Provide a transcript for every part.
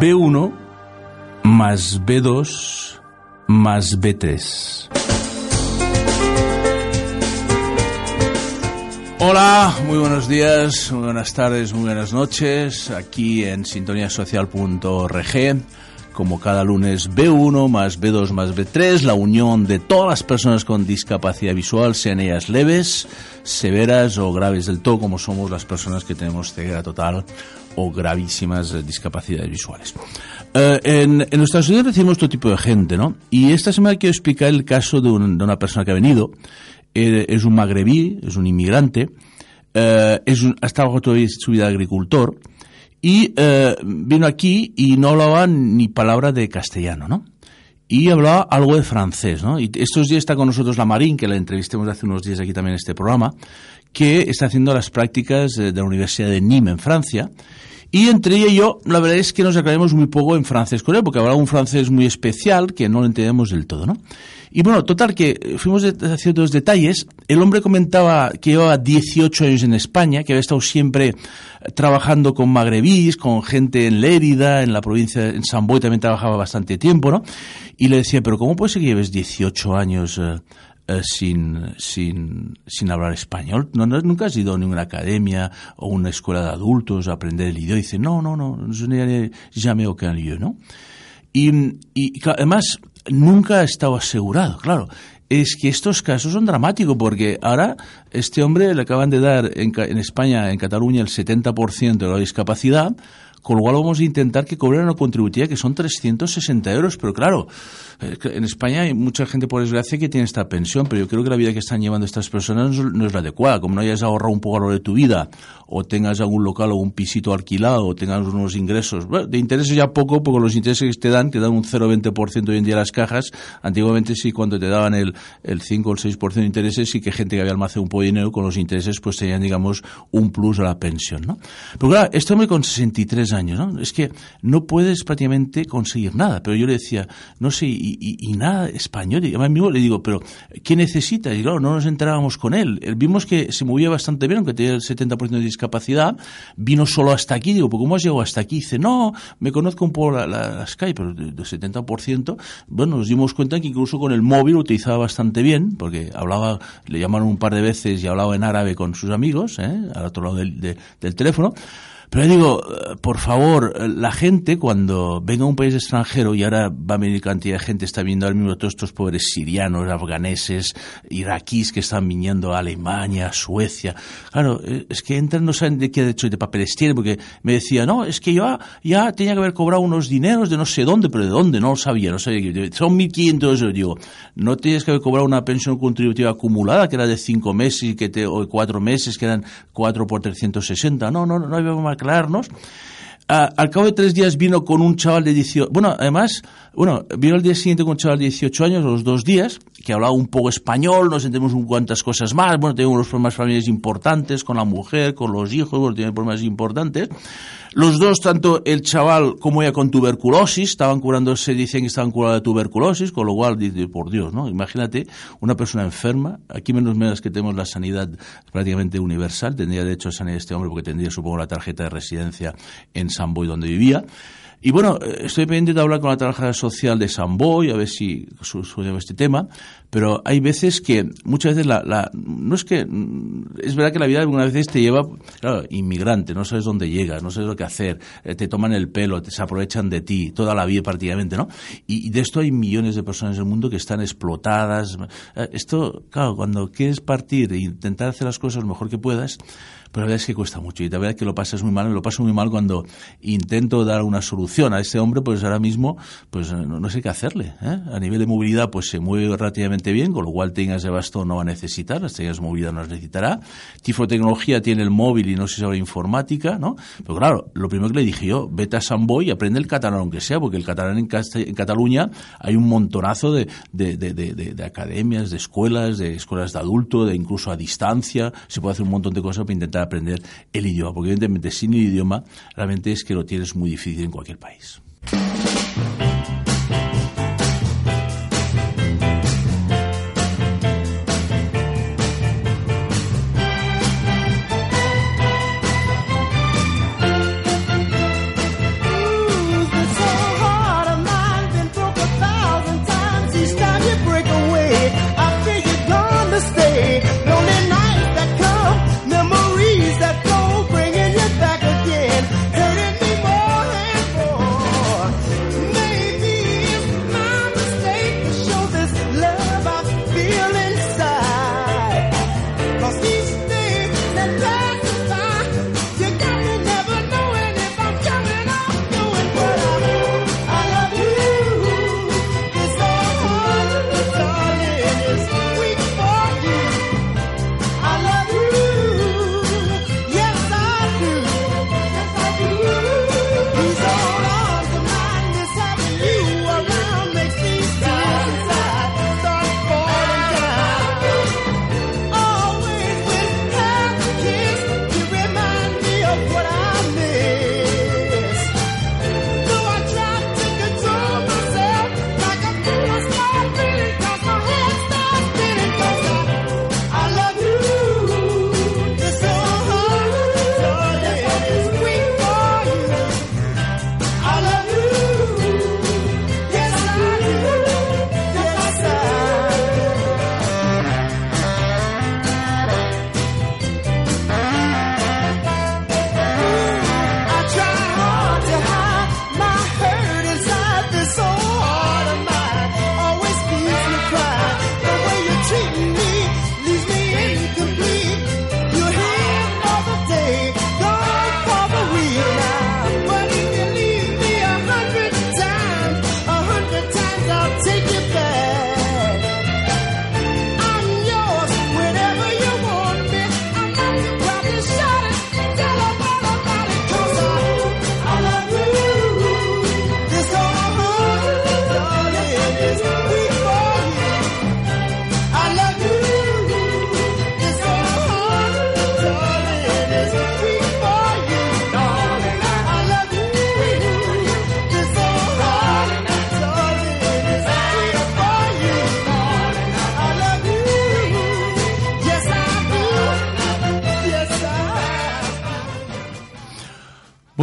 B1 más B2 más B3. Hola, muy buenos días, muy buenas tardes, muy buenas noches, aquí en sintoniasocial.org, como cada lunes B1 más B2 más B3, la unión de todas las personas con discapacidad visual, sean ellas leves, severas o graves del todo, como somos las personas que tenemos ceguera total o gravísimas eh, discapacidades visuales. Eh, en, en nuestra sociedad recibimos todo tipo de gente, ¿no? Y esta semana quiero explicar el caso de, un- de una persona que ha venido. Eh, es un magrebí, es un inmigrante, eh, es un, ha estado toda su vida agricultor y eh, vino aquí y no hablaba ni palabra de castellano, ¿no? y hablaba algo de francés, ¿no? Y estos días está con nosotros la Marín, que la entrevistemos hace unos días aquí también en este programa, que está haciendo las prácticas eh, de la Universidad de Nîmes en Francia. Y entre ella y yo, la verdad es que nos aclaramos muy poco en francés con él, porque hablaba un francés muy especial que no lo entendemos del todo, ¿no? Y bueno, total, que fuimos haciendo los detalles. El hombre comentaba que llevaba 18 años en España, que había estado siempre eh, trabajando con magrebís, con gente en Lérida, en la provincia, en San Boi también trabajaba bastante tiempo, ¿no? Y le decía, pero ¿cómo puede ser que lleves 18 años eh, eh, sin, sin, sin hablar español? ¿No, no- ¿Nunca has ido a ninguna academia o una escuela de adultos a aprender el idioma? Y dice, no, no, no, je n'ai jamais aucun lieu, ¿no? Y, y además, nunca ha estado asegurado, claro. Es que estos casos son dramáticos porque ahora este hombre le acaban de dar en, en España, en Cataluña, el 70% de la discapacidad, con lo cual vamos a intentar que cobren una contributiva que son 360 euros. Pero claro, en España hay mucha gente, por desgracia, que tiene esta pensión, pero yo creo que la vida que están llevando estas personas no es- la adecuada. Como no hayas ahorrado un poco a lo de tu vida, o tengas algún local o un pisito alquilado, o tengas unos ingresos, de intereses ya poco, porque los intereses que te dan, te dan un 0,20% hoy en día las cajas. Antiguamente sí, cuando te daban el, el 5 o el 6% de intereses, sí que gente que había almacenado un poco de dinero con los intereses, pues tenían, digamos, un plus a la pensión, ¿no? Pero claro, este hombre con 63 años, ¿no? Es que no puedes prácticamente conseguir nada. Pero yo le decía, no sé, y, nada español. Y además mismo le digo, pero ¿qué necesitas? Y claro, no nos enterábamos con él. Eh, Vimos que se movía bastante bien, aunque tenía el 70% de discapacidad. Vino solo hasta aquí. Digo, ¿pues cómo has llegado hasta aquí? Dice, no, me conozco un poco la, la, Skype, pero del de 70%. Bueno, nos dimos cuenta que incluso con el móvil utilizaba bastante bien, porque hablaba, le llamaron un par de veces y hablaba en árabe con sus amigos, ¿eh? al otro lado del, de- del teléfono. Pero digo, eh, por favor, eh, la gente cuando venga a un país extranjero y ahora va a venir cantidad de gente, está viendo ahora mismo todos estos pobres sirianos, afganeses, iraquíes que están viniendo a Alemania, Suecia. Claro, eh, es que entran, no saben de qué derecho de papeles tienen, porque me decía, no, es que yo ya, tenía que haber cobrado unos dineros de no sé dónde, pero de dónde, no lo sabía, no sabía. Son 1.500 euros. Digo, no tienes que haber cobrado una pensión contributiva acumulada, que era de cinco meses y que te, o de cuatro meses, que eran 4 por 360. No, no, no, había que aclararnos. Ah, al cabo de tres días vino con un chaval de 18, bueno, además, bueno, vino al día siguiente con un chaval de 18 años, los dos días, que hablaba un poco español, nos entendemos un cuantas cosas más, bueno, tenía unos problemas familiares importantes con la mujer, con los hijos, bueno, tiene problemas importantes. Los dos, tanto el chaval como ella con tuberculosis, estaban curándose, dicen que estaban curados de tuberculosis, con lo cual, dice, por Dios, ¿no? Imagínate una persona enferma, aquí menos menos que tenemos la sanidad prácticamente universal, tendría derecho a sanidad este hombre porque tendría, supongo, la tarjeta de residencia en San Boy donde vivía. Y bueno, eh, estoy pendiente de hablar con la trabajadora social de San Boy, a ver si solucionamos este tema, pero hay veces que, muchas veces la, la, no es que, mm, es verdad que la vida algunas veces te lleva, claro, inmigrante, no sabes dónde llegas, no sabes lo que hacer, eh, te toman el pelo, te, se aprovechan de ti, toda la vida prácticamente, ¿no? Y, y de esto hay millones de personas en el mundo que están explotadas. Eh, Esto, claro, cuando quieres partir e intentar hacer las cosas lo mejor que puedas, pero la verdad es que cuesta mucho y la verdad es que lo pasas muy mal, lo paso muy mal cuando intento dar una solución. A este hombre, pues ahora mismo, pues no, sé qué hacerle. ¿eh? A nivel de movilidad, pues se mueve relativamente bien, con lo cual tengas de bastón no va a necesitar, las tengas de no las necesitará. Tifotecnología tiene el móvil y no se sabe informática, ¿no? Pero claro, lo primero que le dije yo, vete a San Boy y aprende el catalán aunque sea, porque el catalán en, en Cataluña hay un montonazo de, de, de, de, academias, de escuelas, de escuelas de adulto, de incluso a distancia, se puede hacer un montón de cosas para intentar aprender el idioma, porque evidentemente sin el idioma realmente es que lo tienes muy difícil en cualquier país.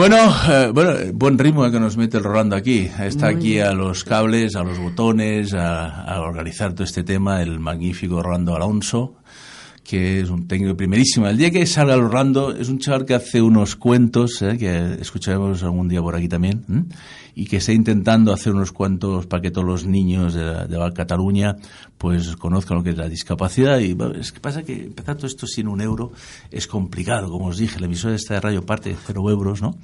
Bueno, eh, bueno, buen ritmo que nos mete el Rolando aquí. Está aquí a los cables, a los botones, a, organizar todo este tema, el magnífico Rolando Alonso, que es un técnico primerísimo. El día que salga el Rolando, es un chaval que hace unos cuentos, eh, que escucharemos algún día por aquí también, y que está intentando hacer unos cuantos para que todos los niños de, de Cataluña pues conozcan lo que es la discapacidad y es que pasa que empezar todo esto sin un euro es complicado, como os dije, la emisora esta de radio parte de cero euros, ¿no?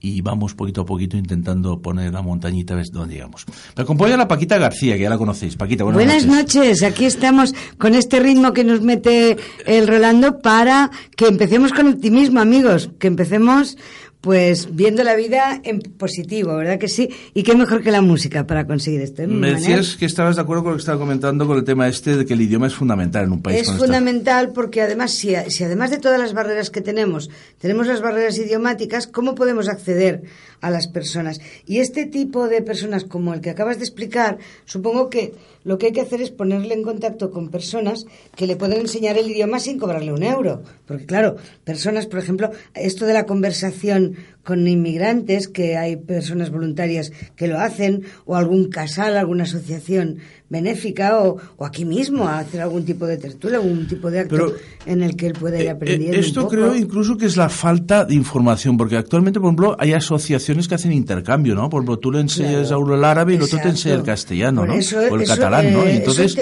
Y vamos poquito a poquito intentando poner la montañita a ver dónde llegamos. Me acompaña la Paquita García, que ya la conocéis. Paquita, buenas, buenas noches. Aquí estamos con este ritmo que nos mete el Rolando para que empecemos con optimismo, amigos, que empecemos pues viendo la vida en positivo, ¿verdad que sí? Y qué mejor que la música para conseguir esto. ¿eh, Me decías que estabas de acuerdo con lo que estaba comentando con el tema este de que el idioma es fundamental en un país. Es fundamental porque además, si, si además de todas las barreras que tenemos, tenemos las barreras idiomáticas, ¿cómo podemos acceder a las personas? Y este tipo de personas como el que acabas de explicar, supongo que lo que hay que hacer es ponerle en contacto con personas que le pueden enseñar el idioma sin cobrarle un euro. Porque claro, personas, por ejemplo, esto de la conversación con inmigrantes, que hay personas voluntarias que lo hacen, o algún casal, alguna asociación benéfica, o, aquí mismo a hacer algún tipo de tertulia, algún tipo de acto en el que él pueda ir eh, eh, aprendiendo. esto creo incluso que es la falta de información, porque actualmente, por ejemplo, hay asociaciones que hacen intercambio, ¿no? Por ejemplo, tú le enseñas a uno el árabe y el otro te enseña el castellano, ¿no? o el catalán, ¿no? Y entonces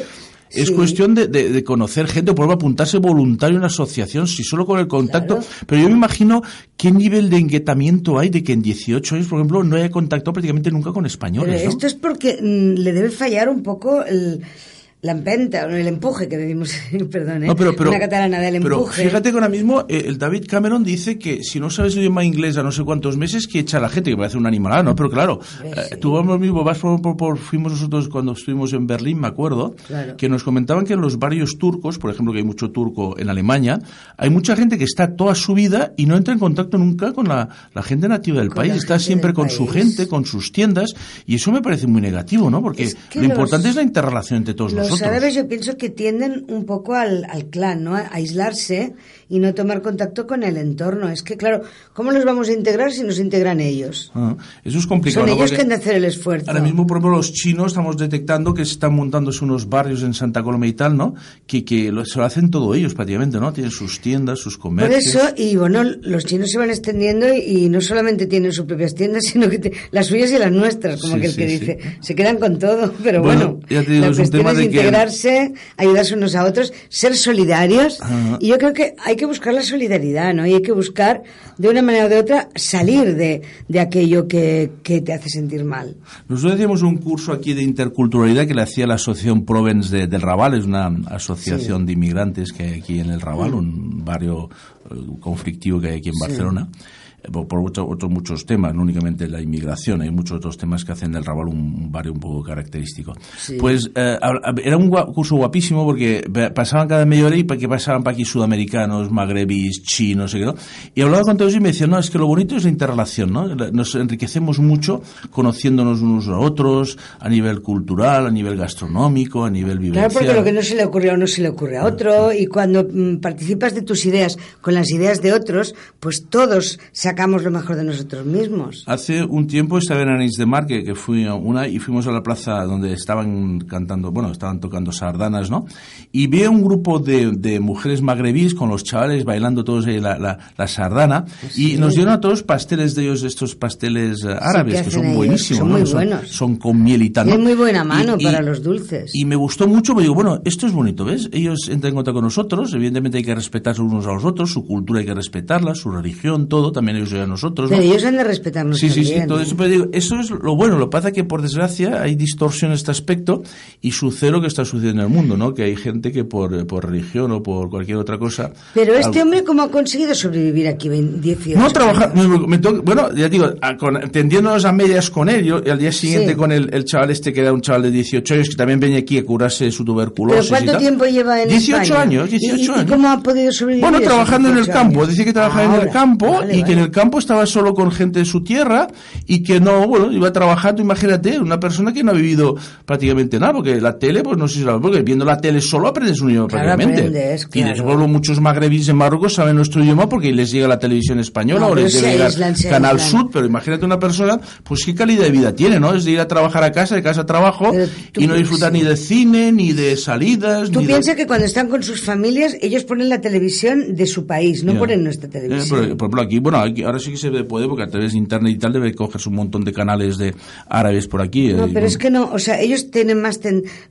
Es cuestión de, conocer gente, o por ejemplo, apuntarse voluntario en una asociación, si solo con el contacto. Pero yo me imagino qué nivel de inquietamiento hay de que en 18 años, por ejemplo, no haya contactado prácticamente nunca con españoles. Esto es porque mm, le debe fallar un poco el la empenta, el empuje que decimos, perdón, ¿eh? una catalana del empuje. Pero fíjate que ahora mismo eh, el David Cameron dice que si no sabes el idioma inglés a no sé cuántos meses, que echa a la gente, que parece un animal, ¿no? Pero claro, eh, tú mismo, vas por, fuimos nosotros cuando estuvimos en Berlín, me acuerdo, que nos comentaban que en los barrios turcos, por ejemplo, que hay mucho turco en Alemania, hay mucha gente que está toda su vida y no entra en contacto nunca con la, gente nativa del país, está siempre con su gente, con sus tiendas, y eso me parece muy negativo, ¿no? Porque lo importante es la interrelación entre todos nosotros. Los árabes yo pienso que tienden un poco al, al clan, ¿no? A aislarse y no tomar contacto con el entorno. Es que, claro, ¿cómo los vamos a integrar si nos integran ellos? Ah, eso es complicado. Son ellos que han de hacer el esfuerzo. Ahora mismo, por ejemplo, los chinos estamos detectando que están montándose unos barrios en Santa Coloma y tal, ¿no? Que, que se lo hacen todo ellos prácticamente, ¿no? Tienen sus tiendas, sus comercios. Por eso, y bueno, los chinos se van extendiendo y, no solamente tienen sus propias tiendas, sino que las suyas y las nuestras, como aquel que dice. Se quedan con todo, pero bueno, te digo, la es tema de integrarse, ayudarse unos a otros, ser solidarios. Y yo creo que hay que buscar la solidaridad, ¿no? Y hay que buscar, de una manera o de otra, salir de, de aquello que, que, te hace sentir mal. Nosotros hacíamos un curso aquí de interculturalidad que le hacía la Asociación Provence de, del Raval, es una asociación de inmigrantes que hay aquí en el Raval, un barrio eh, conflictivo que hay aquí en Barcelona por, otros muchos temas, no únicamente la inmigración, hay muchos otros temas que hacen del Raval un, barrio un poco característico. Pues eh, era un curso guapísimo porque pasaban cada media hora y que pasaban para aquí sudamericanos, magrebis, chinos, sé ¿no? y hablaba con todos y me decían, no, es que lo bonito es la interrelación, ¿no? Nos enriquecemos mucho conociéndonos unos a otros a nivel cultural, a nivel gastronómico, a nivel vivencial. Claro, porque lo que no se le ocurre a uno se le ocurre a otro y cuando mm, participas de tus ideas con las ideas de otros, pues todos se sacamos lo mejor de nosotros mismos. Hace un tiempo estaba en Anís de Mar, que, fui a una, y fuimos a la plaza donde estaban cantando, bueno, estaban tocando sardanas, ¿no? Y vi un grupo de, de mujeres magrebíes con los chavales bailando todos ahí la, la, sardana, y nos dieron a todos pasteles de ellos, estos pasteles eh, árabes, que, son buenísimos, son, muy buenos. Son, con miel y tal. Es muy buena mano para los dulces. Y me gustó mucho, me digo, bueno, esto es bonito, ¿ves? Ellos entran en contacto con nosotros, evidentemente hay que respetarse unos a los otros, su cultura hay que respetarla, su religión, todo, también ellos nosotros. Pero ellos han de respetarnos Sí, sí, sí, todo eso, pero digo, eso es lo bueno. Lo que pasa es que, por desgracia, hay distorsión en este aspecto y sucede lo que está sucediendo en el mundo, ¿no? Que hay gente que por, por religión o por cualquier otra cosa... Pero este hombre, ¿cómo ha conseguido sobrevivir aquí 18 No, trabajar... bueno, ya digo, a, tendiéndonos a medias con él, yo al día siguiente con el, el, chaval este que era un chaval de 18 años que también venía aquí a curarse su tuberculosis ¿Pero cuánto tiempo lleva en 18 años, 18 años. ¿Y cómo ha podido sobrevivir? Bueno, trabajando en el campo. Dice que trabajaba en el campo y que en el campo estaba solo con gente de su tierra y que no, bueno, iba trabajando, imagínate, una persona que no ha vivido prácticamente nada, porque la tele, pues no sé si la, porque viendo la tele solo aprendes un idioma prácticamente. Y después muchos magrebíes en Marruecos saben nuestro idioma porque les llega la televisión española o les llega Canal Sud, pero imagínate una persona, pues qué calidad de vida tiene, ¿no? Es de ir a trabajar a casa, de casa a trabajo y no disfrutar ni de cine, ni de salidas. Tú piensas que cuando están con sus familias, ellos ponen la televisión de su país, no ponen nuestra televisión. por ejemplo, aquí, bueno, aquí, ahora sí que se puede porque a través de internet y tal debe cogerse un montón de canales de árabes por aquí. No, eh, pero es que no, o sea, ellos tienen más,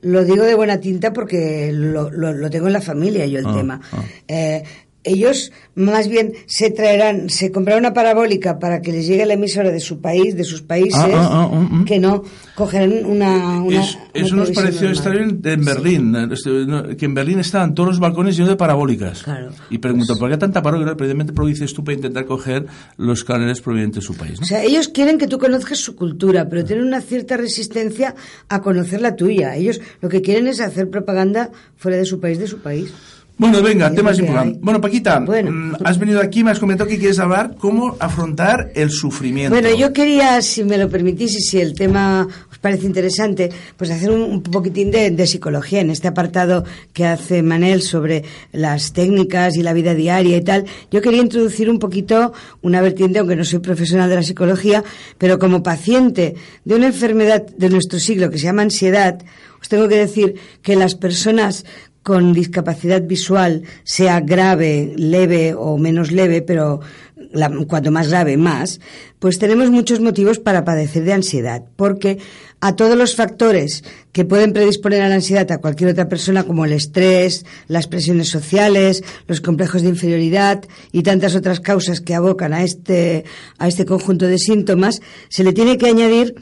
lo digo de buena tinta porque lo, lo, tengo en la familia yo el ah, tema. Ah. Eh, ellos más bien se traerán, se comprarán una parabólica para que les llegue la emisora de su país, de sus países, ah, ah, ah, mm, mm. que no cogerán una... una eso nos pareció estar en, Berlín, este, que en Berlín estaban todos los balcones llenos de parabólicas. Claro. Y pregunto, ¿por qué tanta parabólica? Precisamente porque dices tú para intentar coger los canales provenientes de su país. O sea, ellos quieren que tú conozcas su cultura, pero tienen una cierta resistencia a conocer la tuya. Ellos lo que quieren es hacer propaganda fuera de su país, de su país. Bueno, venga, temas importantes. Bueno, Paquita, mm, has venido aquí, me has comentado que quieres hablar cómo afrontar el sufrimiento. Bueno, yo quería, si me lo permitís y si el tema os parece interesante, pues hacer un, poquitín de, psicología en este apartado que hace Manel sobre las técnicas y la vida diaria y tal. Yo quería introducir un poquito una vertiente, aunque no soy profesional de la psicología, pero como paciente de una enfermedad de nuestro siglo que se llama ansiedad, os tengo que decir que las personas con discapacidad visual, sea grave, leve o menos leve, pero cuanto más grave, más, pues tenemos muchos motivos para padecer de ansiedad, porque a todos los factores que pueden predisponer a la ansiedad a cualquier otra persona, como el estrés, las presiones sociales, los complejos de inferioridad y tantas otras causas que abocan a este, a este conjunto de síntomas, se le tiene que añadir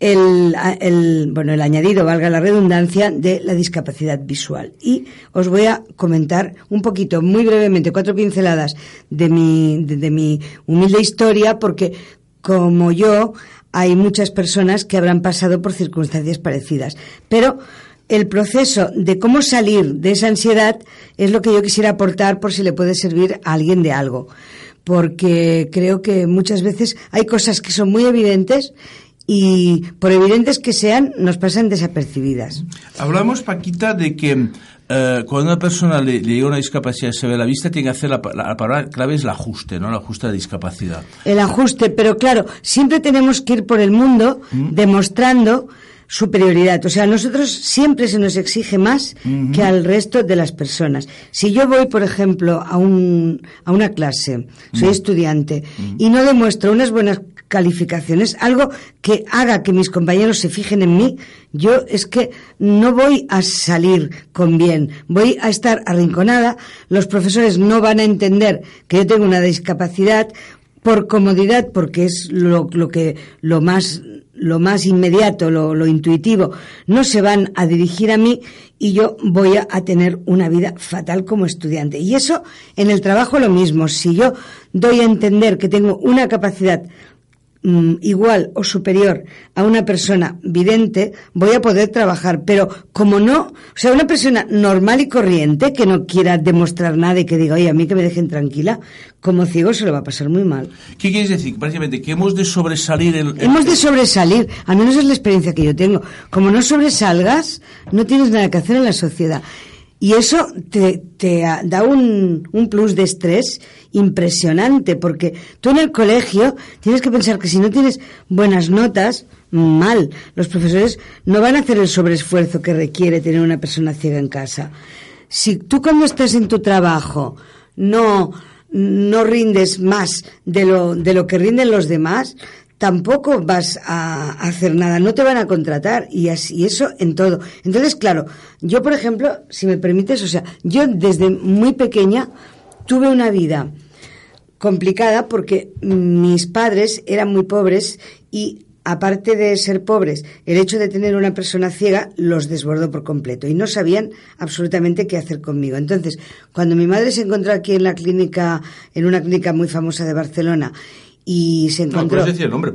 el, el, bueno, el añadido, valga la redundancia, de la discapacidad visual. Y os voy a comentar un poquito, muy brevemente, cuatro pinceladas de mi, de, mi humilde historia, porque como yo, hay muchas personas que habrán pasado por circunstancias parecidas. Pero el proceso de cómo salir de esa ansiedad es lo que yo quisiera aportar por si le puede servir a alguien de algo. Porque creo que muchas veces hay cosas que son muy evidentes y por evidentes que sean, nos pasan desapercibidas. Hablamos, Paquita, de que eh, cuando una persona le, llega una discapacidad severa a la vista, tiene que hacer la, la, palabra clave es el ajuste, ¿no? El ajuste de discapacidad. El ajuste, pero claro, siempre tenemos que ir por el mundo ¿Mm? demostrando superioridad. O sea, a nosotros siempre se nos exige más que al resto de las personas. Si yo voy, por ejemplo, a, un, a una clase, soy estudiante, y no demuestro unas buenas calificaciones, algo que haga que mis compañeros se fijen en mí, yo es que no voy a salir con bien, voy a estar arrinconada, los profesores no van a entender que yo tengo una discapacidad por comodidad, porque es lo, que lo más lo más inmediato, lo, lo, intuitivo, no se van a dirigir a mí y yo voy a, a, tener una vida fatal como estudiante. Y eso en el trabajo lo mismo. Si yo doy a entender que tengo una capacidad Mm, igual o superior a una persona vidente, voy a poder trabajar. Pero como no, o sea, una persona normal y corriente que no quiera demostrar nada y que diga, oye, a mí que me dejen tranquila, como ciego se lo va a pasar muy mal. ¿Qué quieres decir? Básicamente, que hemos de sobresalir el, Hemos de sobresalir, al menos es la experiencia que yo tengo. Como no sobresalgas, no tienes nada que hacer en la sociedad. Y eso te, da un, un, plus de estrés impresionante, porque tú en el colegio tienes que pensar que si no tienes buenas notas, mal. Los profesores no van a hacer el sobreesfuerzo que requiere tener una persona ciega en casa. Si tú cuando estás en tu trabajo no, no rindes más de lo, de lo que rinden los demás, tampoco vas a hacer nada, no te van a contratar y así eso en todo. Entonces, claro, yo por ejemplo, si me permites, o sea, yo desde muy pequeña tuve una vida complicada porque mis padres eran muy pobres y aparte de ser pobres, el hecho de tener una persona ciega los desbordó por completo y no sabían absolutamente qué hacer conmigo. Entonces, cuando mi madre se encontró aquí en la clínica, en una clínica muy famosa de Barcelona, y se encontró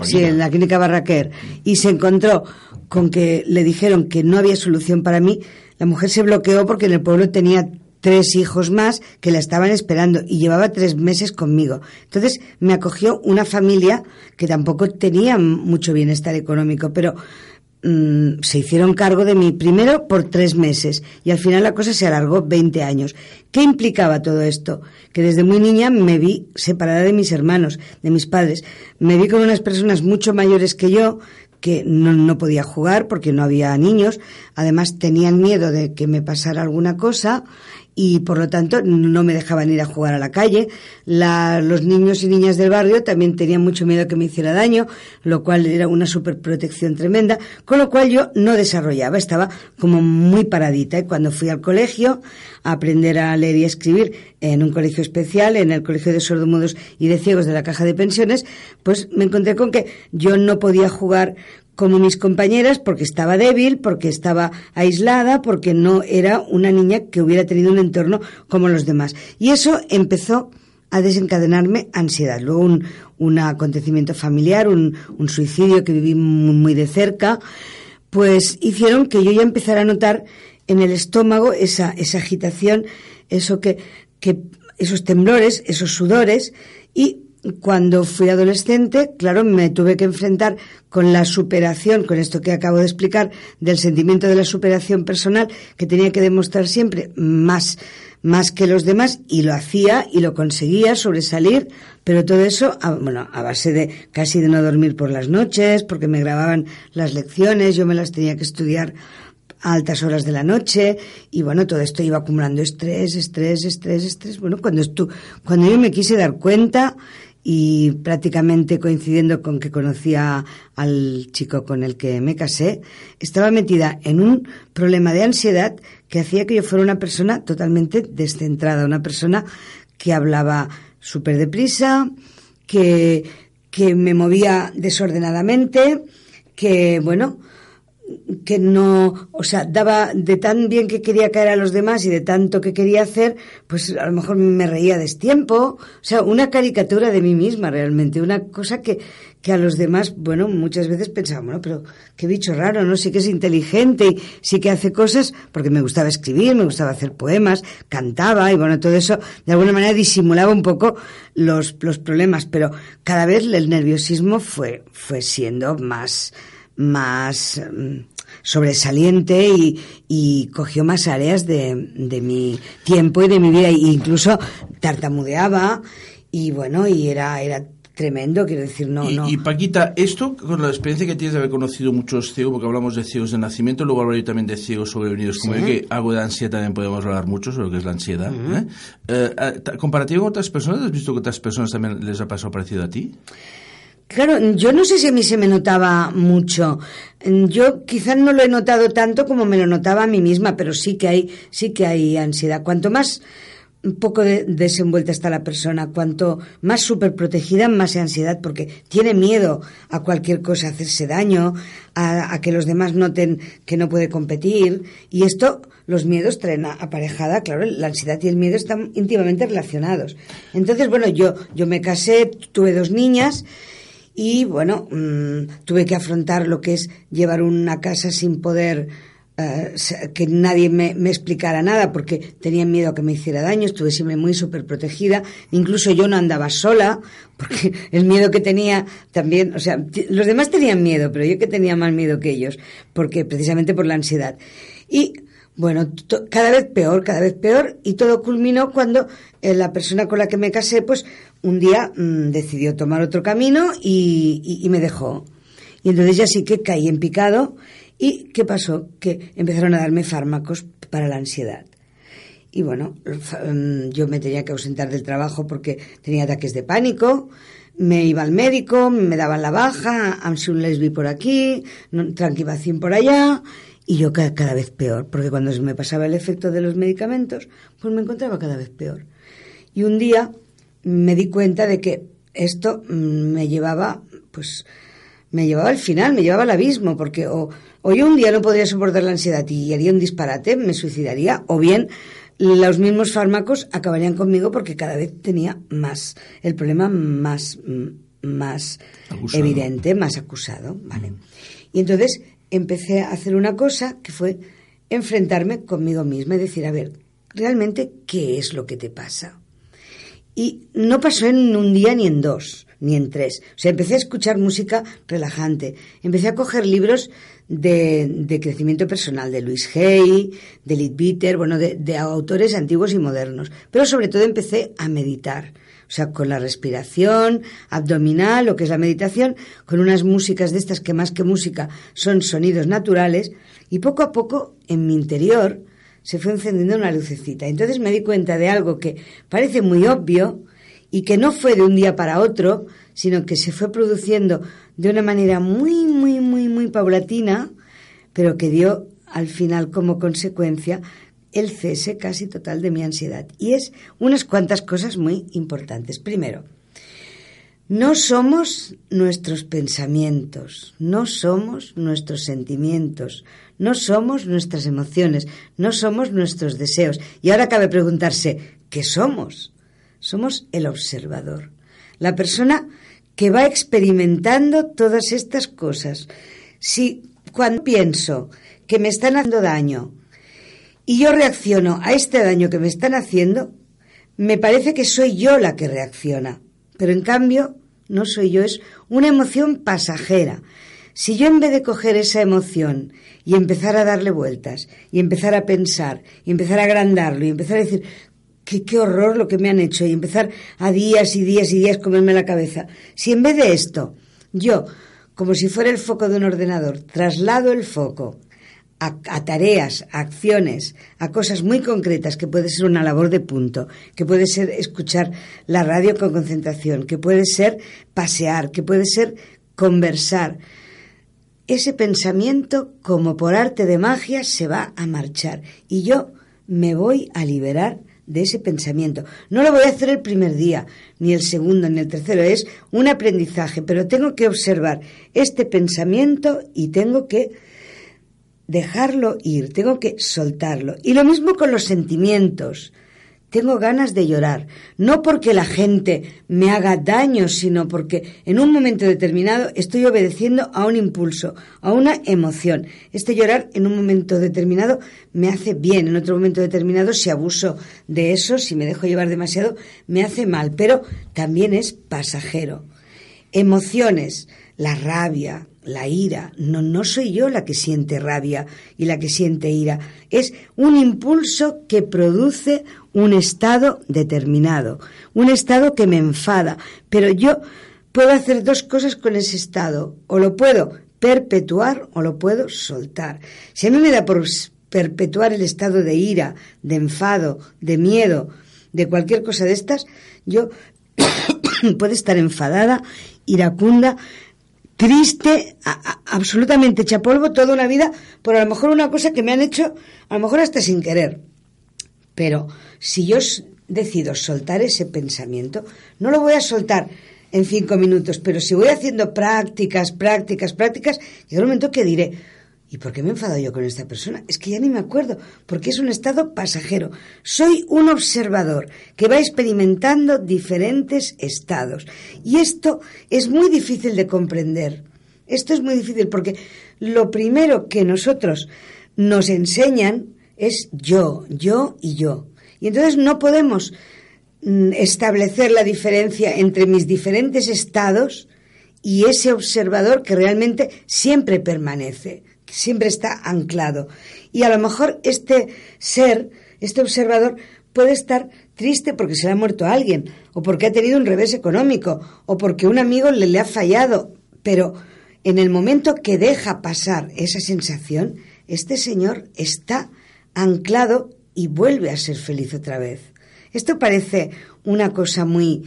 sí, en la clínica Barraquer. Y se encontró con que le dijeron que no había solución para mí, la mujer se bloqueó porque en el pueblo tenía tres hijos más que la estaban esperando y llevaba tres meses conmigo. Entonces me acogió una familia que tampoco tenía mucho bienestar económico, pero Mm, se hicieron cargo de mí primero por tres meses y al final la cosa se alargó 20 años. ¿Qué implicaba todo esto? Que desde muy niña me vi separada de mis hermanos, de mis padres. Me vi con unas personas mucho mayores que yo que no, no podía jugar porque no había niños. Además tenían miedo de que me pasara alguna cosa y por lo tanto no me dejaban ir a jugar a la calle. La, los niños y niñas del barrio también tenían mucho miedo que me hiciera daño, lo cual era una superprotección tremenda, con lo cual yo no desarrollaba, estaba como muy paradita. Y cuando fui al colegio a aprender a leer y escribir en un colegio especial, en el colegio de sordomudos y de ciegos de la caja de pensiones, pues me encontré con que yo no podía jugar como mis compañeras porque estaba débil, porque estaba aislada, porque no era una niña que hubiera tenido un entorno como los demás. Y eso empezó a desencadenarme ansiedad. Luego un, un acontecimiento familiar, un, un, suicidio que viví muy, de cerca, pues hicieron que yo ya empezara a notar en el estómago esa, esa agitación, eso que, que, esos temblores, esos sudores, y cuando fui adolescente, claro, me tuve que enfrentar con la superación, con esto que acabo de explicar, del sentimiento de la superación personal, que tenía que demostrar siempre más, más que los demás, y lo hacía y lo conseguía sobresalir, pero todo eso, a, bueno, a base de casi de no dormir por las noches, porque me grababan las lecciones, yo me las tenía que estudiar a altas horas de la noche y bueno, todo esto iba acumulando estrés, estrés, estrés, estrés. Bueno, cuando, estu cuando yo me quise dar cuenta y prácticamente coincidiendo con que conocía al chico con el que me casé, estaba metida en un problema de ansiedad que hacía que yo fuera una persona totalmente descentrada, una persona que hablaba súper deprisa, que, que me movía desordenadamente, que, bueno, que no, o sea, daba de tan bien que quería caer a los demás y de tanto que quería hacer, pues a lo mejor me reía destiempo, o sea, una caricatura de mí misma realmente, una cosa que, que a los demás, bueno, muchas veces pensaba, bueno, pero qué bicho raro, ¿no? Sí que es inteligente y sí que hace cosas, porque me gustaba escribir, me gustaba hacer poemas, cantaba y bueno, todo eso de alguna manera disimulaba un poco los, los problemas, pero cada vez el nerviosismo fue, fue siendo más, más mm, sobresaliente y, y, cogió más áreas de, de, mi tiempo y de mi vida e incluso tartamudeaba y bueno y era era tremendo, quiero decir, no, y, no. Y Paquita, esto con la experiencia que tienes de haber conocido muchos ciegos, porque hablamos de ciegos de nacimiento, luego hablaré también de ciegos sobrevenidos, como ¿Sí? yo, que algo de ansiedad también podemos hablar mucho sobre lo que es la ansiedad. Uh -huh. ¿eh? Eh, comparativo con otras personas, ¿has visto que otras personas también les ha pasado parecido a ti? Claro, yo no sé si a mí se me notaba mucho. Yo quizás no lo he notado tanto como me lo notaba a mí misma, pero sí que hay, sí que hay ansiedad. Cuanto más un poco de, desenvuelta está la persona, cuanto más súper protegida, más ansiedad, porque tiene miedo a cualquier cosa, a hacerse daño, a, a, que los demás noten que no puede competir. Y esto, los miedos traen aparejada, claro, la ansiedad y el miedo están íntimamente relacionados. Entonces, bueno, yo, yo me casé, tuve dos niñas y bueno, mmm, tuve que afrontar lo que es llevar una casa sin poder uh, que nadie me, me, explicara nada porque tenía miedo a que me hiciera daño, estuve siempre muy súper protegida, incluso yo no andaba sola porque el miedo que tenía también, o sea, los demás tenían miedo, pero yo que tenía más miedo que ellos, porque precisamente por la ansiedad. Y bueno, cada vez peor, cada vez peor, y todo culminó cuando eh, la persona con la que me casé, pues un día mmm, decidió tomar otro camino y, me dejó. Y entonces ya sí que caí en picado. ¿Y qué pasó? Que empezaron a darme fármacos para la ansiedad. Y bueno, yo me tenía que ausentar del trabajo porque tenía ataques de pánico. Me iba al médico, me daban la baja, Amsun Lesbi por aquí, Tranquivacin por allá. Y yo cada, vez peor, porque cuando se me pasaba el efecto de los medicamentos, pues me encontraba cada vez peor. Y un día me di cuenta de que esto me llevaba, pues, me llevaba al final, me llevaba al abismo, porque o, o yo un día no podría soportar la ansiedad y haría un disparate, me suicidaría, o bien los mismos fármacos acabarían conmigo porque cada vez tenía más, el problema más, más evidente, más acusado, ¿vale? Mm. Y entonces empecé a hacer una cosa que fue enfrentarme conmigo misma y decir, a ver, realmente, ¿qué es lo que te pasa? Y no pasó en un día ni en dos, ni en tres. O sea, empecé a escuchar música relajante, empecé a coger libros de, de crecimiento personal, de Luis Hay, de Leadbeater, bueno, de, de autores antiguos y modernos. Pero sobre todo empecé a meditar. O sea, con la respiración abdominal, lo que es la meditación, con unas músicas de estas que más que música son sonidos naturales, y poco a poco en mi interior se fue encendiendo una lucecita. Entonces me di cuenta de algo que parece muy obvio y que no fue de un día para otro, sino que se fue produciendo de una manera muy, muy, muy, muy paulatina, pero que dio al final como consecuencia el cese casi total de mi ansiedad. Y es unas cuantas cosas muy importantes. Primero, no somos nuestros pensamientos, no somos nuestros sentimientos, no somos nuestras emociones, no somos nuestros deseos. Y ahora cabe preguntarse, ¿qué somos? Somos el observador, la persona que va experimentando todas estas cosas. Si cuando pienso que me están haciendo daño, y yo reacciono a este daño que me están haciendo, me parece que soy yo la que reacciona. Pero en cambio, no soy yo, es una emoción pasajera. Si yo en vez de coger esa emoción y empezar a darle vueltas, y empezar a pensar, y empezar a agrandarlo, y empezar a decir, qué, qué horror lo que me han hecho, y empezar a días y días y días comerme la cabeza, si en vez de esto, yo, como si fuera el foco de un ordenador, traslado el foco a, tareas, a acciones, a cosas muy concretas, que puede ser una labor de punto, que puede ser escuchar la radio con concentración, que puede ser pasear, que puede ser conversar. Ese pensamiento, como por arte de magia, se va a marchar y yo me voy a liberar de ese pensamiento. No lo voy a hacer el primer día, ni el segundo, ni el tercero. Es un aprendizaje, pero tengo que observar este pensamiento y tengo que dejarlo ir, tengo que soltarlo. Y lo mismo con los sentimientos. Tengo ganas de llorar, no porque la gente me haga daño, sino porque en un momento determinado estoy obedeciendo a un impulso, a una emoción. Este llorar en un momento determinado me hace bien, en otro momento determinado si abuso de eso, si me dejo llevar demasiado, me hace mal, pero también es pasajero. Emociones, la rabia, la ira. No, no soy yo la que siente rabia y la que siente ira. Es un impulso que produce un estado determinado, un estado que me enfada. Pero yo puedo hacer dos cosas con ese estado. O lo puedo perpetuar o lo puedo soltar. Si a mí me da por perpetuar el estado de ira, de enfado, de miedo, de cualquier cosa de estas, yo puedo estar enfadada, iracunda, triste, absolutamente hecha polvo toda una vida por a lo mejor una cosa que me han hecho, a lo mejor hasta sin querer. Pero si yo decido soltar ese pensamiento, no lo voy a soltar en cinco minutos, pero si voy haciendo prácticas, prácticas, prácticas, llega un momento que diré, ¿Y por qué me he enfadado yo con esta persona? Es que ya ni me acuerdo, porque es un estado pasajero. Soy un observador que va experimentando diferentes estados. Y esto es muy difícil de comprender. Esto es muy difícil porque lo primero que nosotros nos enseñan es yo, yo y yo. Y entonces no podemos mm, establecer la diferencia entre mis diferentes estados y ese observador que realmente siempre permanece siempre está anclado. Y a lo mejor este ser, este observador, puede estar triste porque se le ha muerto alguien, o porque ha tenido un revés económico, o porque un amigo le, le ha fallado. Pero en el momento que deja pasar esa sensación, este señor está anclado y vuelve a ser feliz otra vez. Esto parece una cosa muy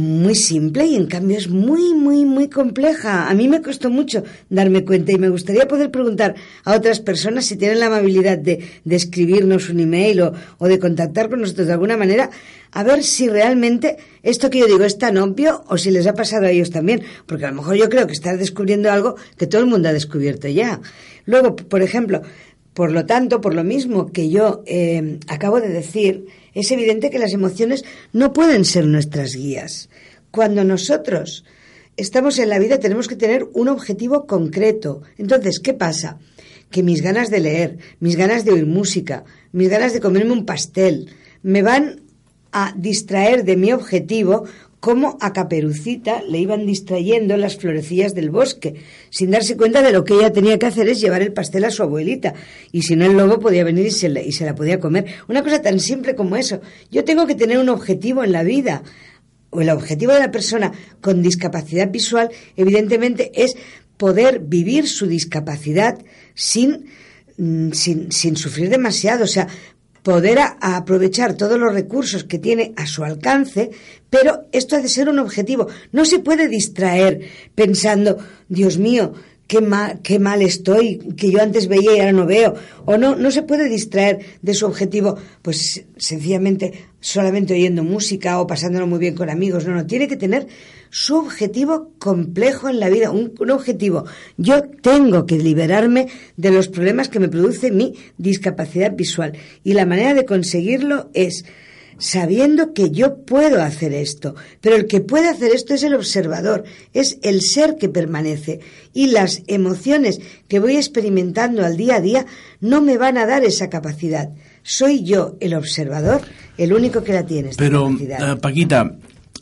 muy simple y en cambio es muy, muy, muy compleja. A mí me costó mucho darme cuenta y me gustaría poder preguntar a otras personas si tienen la amabilidad de, de escribirnos un email o, o, de contactar con nosotros de alguna manera, a ver si realmente esto que yo digo es tan obvio o si les ha pasado a ellos también. Porque a lo mejor yo creo que estás descubriendo algo que todo el mundo ha descubierto ya. Luego, por ejemplo, por lo tanto, por lo mismo que yo eh, acabo de decir, es evidente que las emociones no pueden ser nuestras guías. Cuando nosotros estamos en la vida tenemos que tener un objetivo concreto. Entonces, ¿qué pasa? Que mis ganas de leer, mis ganas de oír música, mis ganas de comerme un pastel, me van a distraer de mi objetivo como a Caperucita le iban distrayendo las florecillas del bosque, sin darse cuenta de lo que ella tenía que hacer es llevar el pastel a su abuelita, y si no el lobo podía venir y se, y se la podía comer. Una cosa tan simple como eso. Yo tengo que tener un objetivo en la vida, o el objetivo de la persona con discapacidad visual, evidentemente, es poder vivir su discapacidad sin, mm, sin, sin sufrir demasiado. O sea, poder aprovechar todos los recursos que tiene a su alcance, pero esto ha de ser un objetivo. No se puede distraer pensando, Dios mío, qué mal, qué mal estoy, que yo antes veía y ahora no veo. O no, no se puede distraer de su objetivo, pues sencillamente solamente oyendo música o pasándolo muy bien con amigos. No, no, tiene que tener su objetivo complejo en la vida, un, objetivo. Yo tengo que liberarme de los problemas que me produce mi discapacidad visual y la manera de conseguirlo es sabiendo que yo puedo hacer esto, pero el que puede hacer esto es el observador, es el ser que permanece y las emociones que voy experimentando al día a día no me van a dar esa capacidad. Soy yo, el observador, el único que la tiene. pero, eh, Paquita,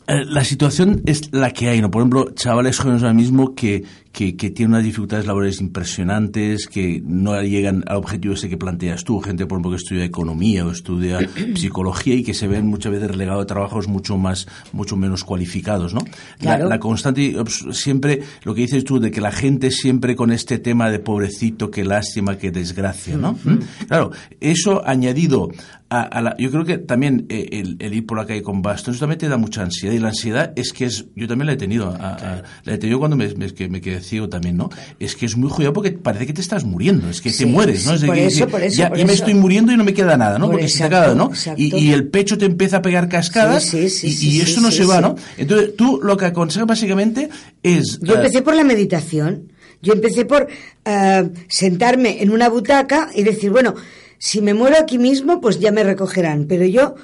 la situación es la que hay, ¿no? Por ejemplo, chavales jóvenes ahora mismo que, que, que tiene unas dificultades laborales impresionantes, que no llegan al objetivo ese que planteas tú, gente por ejemplo que estudia economía o estudia psicología y que se ven muchas veces relegados a trabajos mucho más, mucho menos cualificados, ¿no? Claro. La, la constante, siempre, lo que dices tú, de que la gente siempre con este tema de pobrecito, que lástima, que desgracia, ¿no? ¿Mm? Claro, eso añadido a, a la, yo creo que también eh, el, el, ir por la calle con bastos también te da mucha ansiedad y la ansiedad es que es, yo también la he tenido, a, a, la he tenido cuando me, me, que me quedé ciego también, ¿no? Es que es muy jodido porque parece que te estás muriendo, es que Sí, te mueres, ¿no? es por que, eso, por eso, ya, por ya me eso. estoy muriendo y no me queda nada, ¿no? Por porque se te exacto, acaba, ¿no? exacto. Y, y el pecho te empieza a pegar cascadas Sí, sí, y, sí, y eso sí, no sí, se va. ¿no? Entonces tú lo que aconsejas básicamente es... Yo eh, empecé por la meditación. Yo empecé por eh, sentarme en una butaca y decir, bueno, si me muero aquí mismo, pues ya me recogerán. Pero yo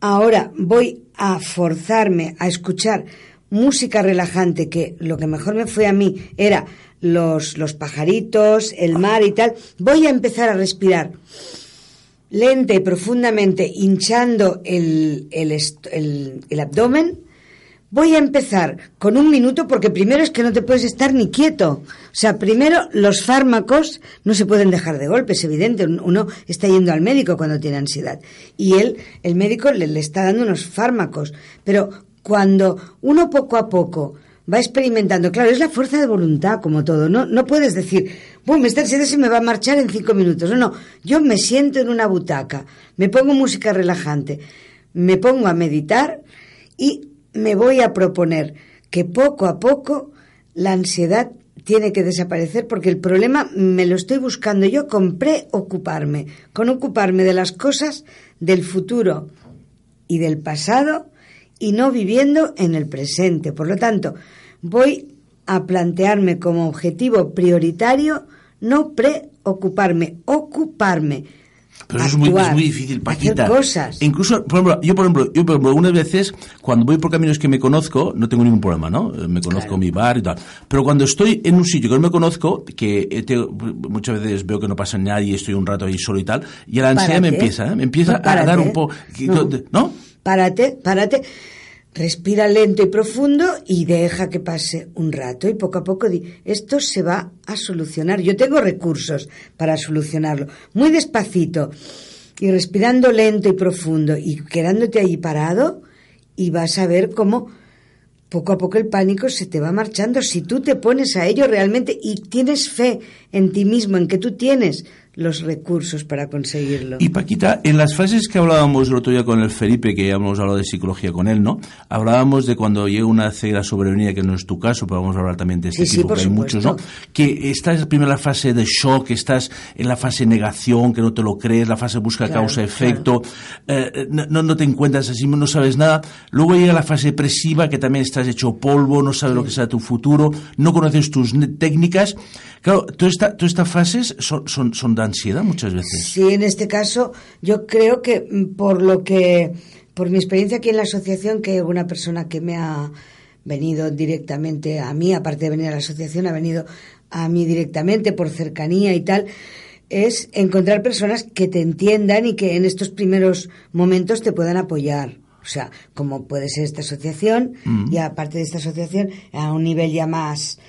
ahora voy a forzarme a escuchar música relajante, que lo que mejor me fue a mí era los, los pajaritos, el mar y tal. Voy a empezar a respirar lenta y profundamente, hinchando el, el, el- abdomen. Voy a empezar con un minuto porque primero es que no te puedes estar ni quieto. O sea, primero los fármacos no se pueden dejar de golpe, es evidente. Un- Uno está yendo al médico cuando tiene ansiedad y él, el médico le, le está dando unos fármacos. Pero cuando uno poco a poco va experimentando, claro, es la fuerza de voluntad como todo. No, no puedes decir, bueno, esta ansiedad se me va a marchar en cinco minutos. No, no, yo me siento en una butaca, me pongo música relajante, me pongo a meditar y me voy a proponer que poco a poco la ansiedad tiene que desaparecer porque el problema me lo estoy buscando yo con preocuparme, con ocuparme de las cosas del futuro y del pasado y no viviendo en el presente. Por lo tanto, voy a plantearme como objetivo prioritario no preocuparme, ocuparme. Pero eso es muy, es muy difícil, Paquita. Incluso, por ejemplo, yo, por ejemplo, yo, por ejemplo, unas veces, cuando voy por caminos que me conozco, no tengo ningún problema, ¿no? Eh, Me conozco Claro. mi bar y tal. Pero cuando estoy en un sitio que no me conozco, que te- muchas veces veo que no pasa nadie, estoy un rato ahí solo y tal, y la ansiedad me empieza, ¿eh? Me empieza a dar un poco... No. ¿No? Párate, párate, respira lento y profundo y deja que pase un rato y poco a poco di, esto se va a solucionar. Yo tengo recursos para solucionarlo. Muy despacito y respirando lento y profundo y quedándote ahí parado y vas a ver cómo poco a poco el pánico se te va marchando si tú te pones a ello realmente y tienes fe en ti mismo, en que tú tienes los recursos para conseguirlo. Y Paquita, en las fases que hablábamos el otro día con el Felipe, que ya hemos hablado de psicología con él, ¿no? Hablábamos de cuando llega una ceguera sobrevenida, que no es tu caso, pero vamos a hablar también de este Sí, sí, tipo, por que hay muchos, supuesto. ¿no? Que estás en primera fase de shock, estás en la fase negación, que no te lo crees, la fase busca Claro, causa-efecto, eh, no, no te encuentras así, no sabes nada. Luego llega la fase depresiva, que también estás hecho polvo, no sabes lo que será tu futuro, no conoces tus técnicas. Claro, todas esta, todas estas fases son, son, son de ansiedad muchas veces. Sí, en este caso, yo creo que mm, por lo que, por mi experiencia aquí en la asociación, que alguna persona que me ha venido directamente a mí, aparte de venir a la asociación, ha venido a mí directamente por cercanía y tal, es encontrar personas que te entiendan y que en estos primeros momentos te puedan apoyar. O sea, como puede ser esta asociación, y aparte de esta asociación, a un nivel ya más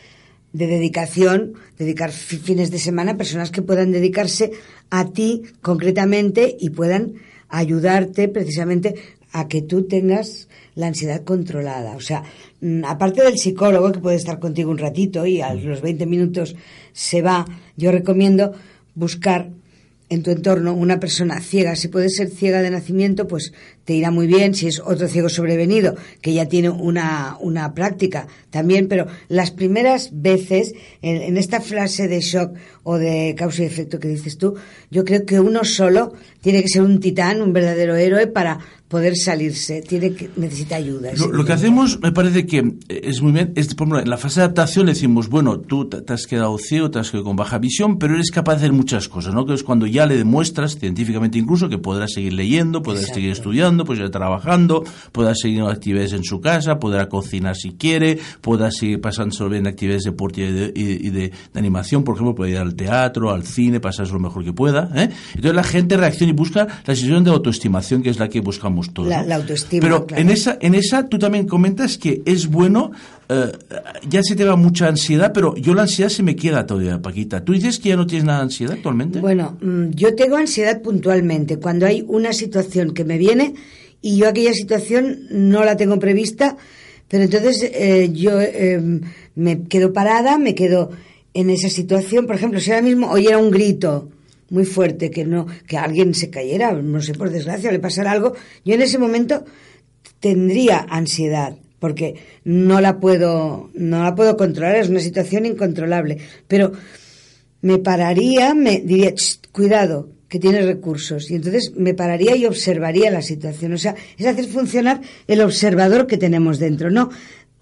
de dedicación, dedicar fi- fines de semana a personas que puedan dedicarse a ti concretamente y puedan ayudarte precisamente a que tú tengas la ansiedad controlada. O sea, mm, aparte del psicólogo que puede estar contigo un ratito y a los 20 minutos se va, yo recomiendo buscar en tu entorno una persona ciega. Si puede ser ciega de nacimiento, pues te irá muy bien. Si es otro ciego sobrevenido, que ya tiene una, una práctica también. Pero las primeras veces, en, en esta frase de shock o de causa y efecto que dices tú, yo creo que uno solo tiene que ser un titán, un verdadero héroe para poder salirse. Tiene que, necesita ayuda. Lo, lo que hacemos me parece que es muy bien, es, por ejemplo, en la fase de adaptación le decimos, bueno, tú te, te has quedado ciego, te has quedado con baja visión, pero eres capaz de hacer muchas cosas, ¿no? Que es cuando ya le demuestras, científicamente incluso, que podrás seguir leyendo, podrás Exacto. seguir estudiando, pues ya trabajando, podrás seguir actividades en su casa, podrá cocinar si quiere, podrás seguir pasando bien en actividades deportivas y de, y- de- de animación, por ejemplo, puede ir al teatro, al cine, pasarse lo mejor que pueda, ¿eh? Entonces la gente reacciona y busca la sensación de autoestimación, que es la que buscamos todos. La- ¿no? la autoestima, Pero claro. en esa, en esa tú también comentas que es bueno eh, ya se te va mucha ansiedad, pero yo la ansiedad se me queda todavía, Paquita. ¿Tú dices que ya no tienes nada de ansiedad actualmente? Bueno, mm, yo tengo ansiedad puntualmente, cuando hay una situación que me viene y yo aquella situación no la tengo prevista, pero entonces eh, yo em, me quedo parada, me quedo en esa situación. Por ejemplo, si ahora mismo oyera un grito muy fuerte, que no, que alguien se cayera, no sé, por desgracia, le pasara algo, yo en ese momento tendría ansiedad porque no la puedo no la puedo controlar es una situación incontrolable pero me pararía me diría cuidado que tiene recursos y entonces me pararía y observaría la situación o sea es hacer funcionar el observador que tenemos dentro no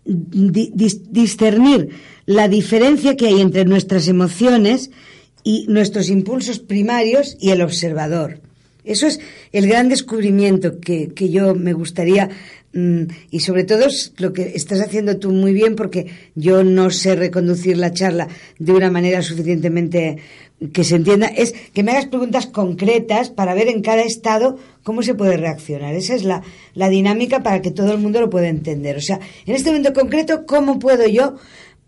discernir la diferencia que hay entre nuestras emociones y nuestros impulsos primarios y el observador eso es el gran descubrimiento que, que yo me gustaría mm, y sobre todo lo que estás haciendo tú muy bien porque yo no sé reconducir la charla de una manera suficientemente que se entienda, es que me hagas preguntas concretas para ver en cada estado cómo se puede reaccionar. Esa es la, la dinámica para que todo el mundo lo pueda entender. O sea, en este momento concreto, ¿cómo puedo yo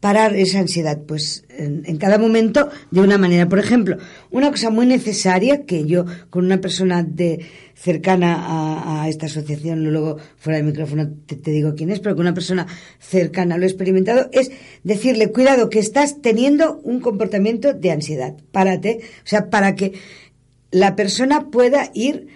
parar esa ansiedad? Pues en, cada momento de una manera. Por ejemplo, una cosa muy necesaria que yo con una persona de cercana a, esta asociación, luego fuera del micrófono te, te, digo quién es, pero con una persona cercana lo he experimentado, es decirle, cuidado, que estás teniendo un comportamiento de ansiedad. Párate. O sea, para que la persona pueda ir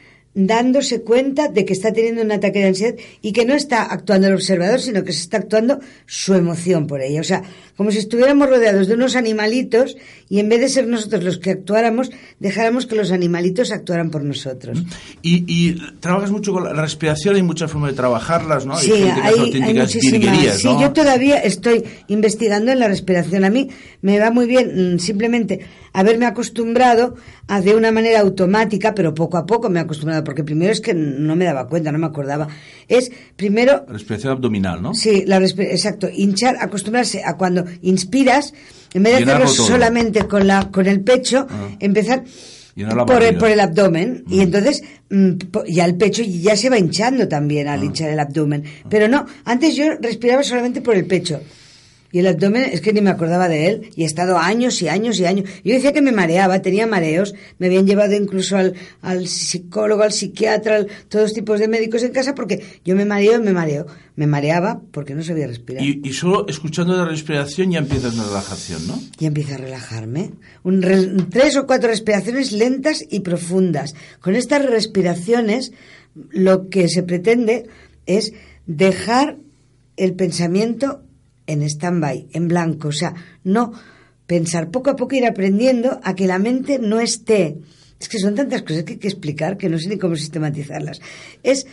dándose cuenta de que está teniendo un ataque de ansiedad y que no está actuando el observador, sino que se está actuando su emoción por ella. O sea, como si estuviéramos rodeados de unos animalitos y en vez de ser nosotros los que actuáramos, dejáramos que los animalitos actuaran por nosotros. Y, trabajas mucho con la respiración, hay muchas formas de trabajarlas, ¿no? Sí, hay, hay, muchísimas. Sí, yo todavía estoy investigando en la respiración. A mí me va muy bien mm, simplemente haberme acostumbrado a de una manera automática, pero poco a poco me he acostumbrado porque primero es que no me daba cuenta, no me acordaba. Es primero... Respiración abdominal, ¿no? Sí, la exacto. Hinchar, acostumbrarse a cuando inspiras, en vez de hacerlo solamente con, la, con el pecho, ah. empezar por el, por el, abdomen y mm. entonces mm, ya el pecho ya se va hinchando también al ah. hinchar el abdomen. Pero no, antes yo respiraba solamente por el pecho. Y el abdomen es que ni me acordaba de él y he estado años y años y años. Yo decía que me mareaba, tenía mareos, me habían llevado incluso al, al psicólogo, al psiquiatra, al, todos tipos de médicos en casa porque yo me mareo y me mareo. Me mareaba porque no sabía respirar. Y, y solo escuchando la respiración ya empiezas una relajación, ¿no? Ya empiezo a relajarme. Un tres o cuatro respiraciones lentas y profundas. Con estas respiraciones lo que se pretende es dejar el pensamiento en stand-by, en blanco. O sea, no pensar poco a poco, ir aprendiendo a que la mente no esté. Es que son tantas cosas que hay que explicar que no sé ni cómo sistematizarlas. Es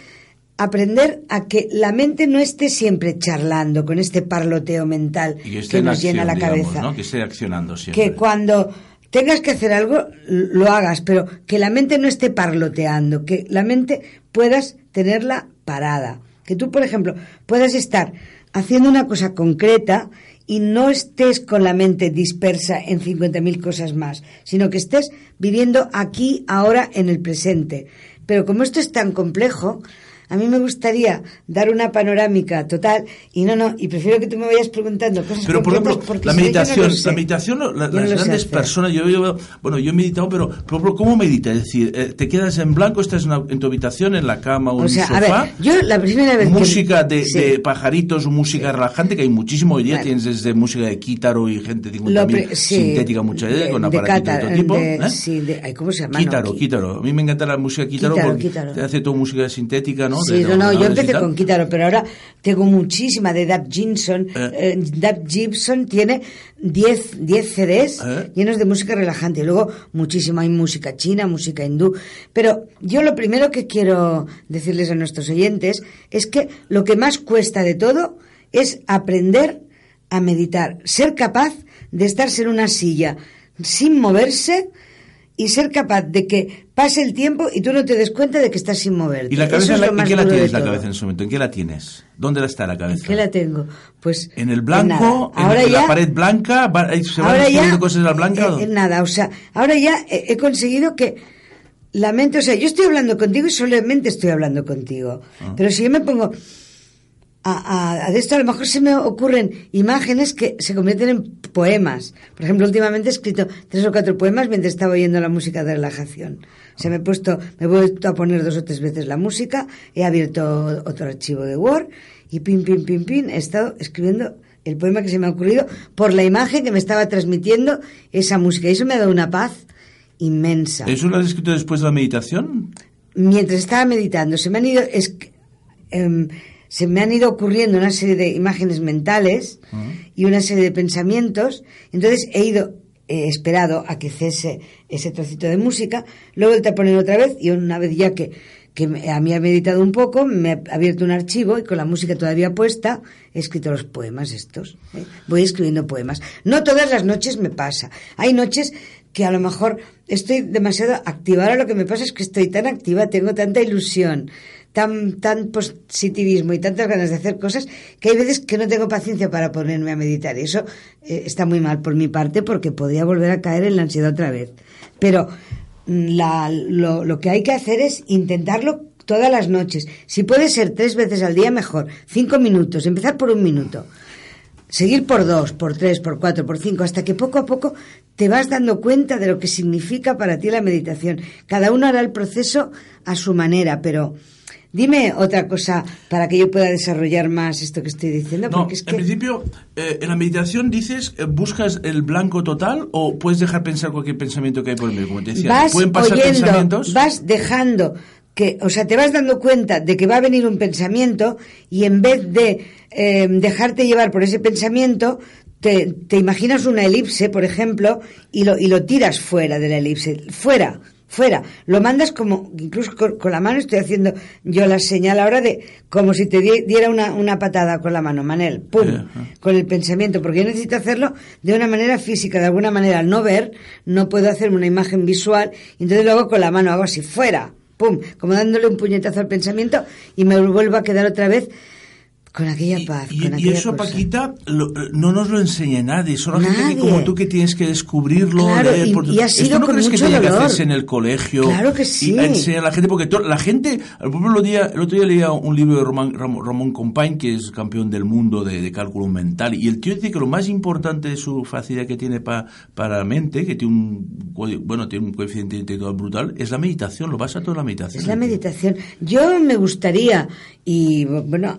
aprender a que la mente no esté siempre charlando con este parloteo mental que, nos llena la cabeza. Que esté accionando siempre. Que cuando tengas que hacer algo, lo hagas, pero que la mente no esté parloteando, que la mente puedas tenerla parada. Que tú, por ejemplo, puedas estar haciendo una cosa concreta y no estés con la mente dispersa en 50.000 cosas más, sino que estés viviendo aquí, ahora, en el presente. Pero como esto es tan complejo, a mí me gustaría dar una panorámica total y no, no, y prefiero que tú me vayas preguntando cosas Pero por ejemplo, la meditación, la meditación, las grandes personas, yo, yo, bueno, yo he meditado, pero por ejemplo, ¿cómo meditas? Es decir, eh, ¿te quedas en blanco, estás en, tu habitación, en la cama o, en sea, sofá? A ver, yo la primera vez Música de, de, pajaritos o música relajante, que hay muchísimo hoy día, tienes desde música de quítaro y gente de sintética muchas veces, con aparatos de, todo tipo. ¿eh? Sí, de, ¿cómo se llama? Quítaro, quítaro. A mí me encanta la música quítaro, porque te hace toda música sintética, ¿no? Sí, no, no, yo empecé con Kitaro, pero ahora tengo muchísima de Dab Gibson. Eh. eh Dab Gibson tiene 10 CDs eh. llenos de música relajante. Y luego muchísima, hay música china, música hindú. Pero yo lo primero que quiero decirles a nuestros oyentes es que lo que más cuesta de todo es aprender a meditar, ser capaz de estarse en una silla sin moverse, y ser capaz de que pase el tiempo y tú no te des cuenta de que estás sin moverte. ¿Y la cabeza, ¿en qué la tienes la cabeza en ese momento? ¿En qué la tienes? ¿Dónde está la cabeza? ¿En qué la tengo? Pues en el blanco, en, ahora ya, la pared blanca, se van ahora cosas en la blanca. En, nada, o sea, ahora ya he, conseguido que la mente, o sea, yo estoy hablando contigo y solamente estoy hablando contigo. Ah. Pero si yo me pongo a, de esto a lo mejor se me ocurren imágenes que se convierten en poemas. Por ejemplo, últimamente he escrito tres o cuatro poemas mientras estaba oyendo la música de relajación. Se me he puesto, me he vuelto a poner dos o tres veces la música, he abierto otro archivo de Word y pim, pim, pim, pim, he estado escribiendo el poema que se me ha ocurrido por la imagen que me estaba transmitiendo esa música. Y eso me ha dado una paz inmensa. ¿Eso lo has escrito después de la meditación? Mientras estaba meditando, se me han ido... Es, em, se me han ido ocurriendo una serie de imágenes mentales y una serie de pensamientos. Entonces he ido, he esperado a que cese ese trocito de música, luego te ponen otra vez y una vez ya que, que a mí ha meditado un poco, me ha abierto un archivo y con la música todavía puesta he escrito los poemas estos. ¿eh? Voy escribiendo poemas. No todas las noches me pasa. Hay noches que a lo mejor estoy demasiado activa. Ahora lo que me pasa es que estoy tan activa, tengo tanta ilusión, tan, positivismo y tantas ganas de hacer cosas que hay veces que no tengo paciencia para ponerme a meditar. Y eso eh, está muy mal por mi parte porque podría volver a caer en la ansiedad otra vez. Pero mm, lo que hay que hacer es intentarlo todas las noches. Si puede ser tres veces al día, mejor. Cinco minutos, empezar por un minuto. Seguir por dos, por tres, por cuatro, por cinco, hasta que poco a poco te vas dando cuenta de lo que significa para ti la meditación. Cada uno hará el proceso a su manera, pero Dime otra cosa para que yo pueda desarrollar más esto que estoy diciendo. No, en principio, eh, en la meditación dices, eh, ¿buscas el blanco total o puedes dejar pensar cualquier pensamiento que hay por medio? Como te decía, vas pueden pasar pensamientos. Vas dejando que, o sea, te vas dando cuenta de que va a venir un pensamiento y en vez de eh, dejarte llevar por ese pensamiento, te, te, imaginas una elipse, por ejemplo, y lo, y lo tiras fuera de la elipse, fuera, fuera. Lo mandas como, incluso con, la mano estoy haciendo yo la señal ahora de como si te diera una, una patada con la mano, Manel, pum, con el pensamiento, porque yo necesito hacerlo de una manera física, de alguna manera, al no ver, no puedo hacerme una imagen visual, y entonces lo hago con la mano, hago así, fuera, pum, como dándole un puñetazo al pensamiento y me vuelvo a quedar otra vez con aquella paz. Y, con y eso, Paquita, no nos lo enseña nadie. Solo gente que como tú que tienes que descubrirlo. Claro, leer, y, ha sido no crees que tiene que hacerse en el colegio? Claro que sí. Y enseñar a la gente, porque la gente, el otro, día, el otro día leía un libro de Ramón, Ramón Compañ, que es campeón del mundo de, cálculo mental, y el tío dice que lo más importante de su facilidad que tiene para para la mente, que tiene un, bueno, tiene un coeficiente intelectual brutal, es la meditación, lo basa todo en la meditación. Es la meditación. Yo me gustaría, y bueno,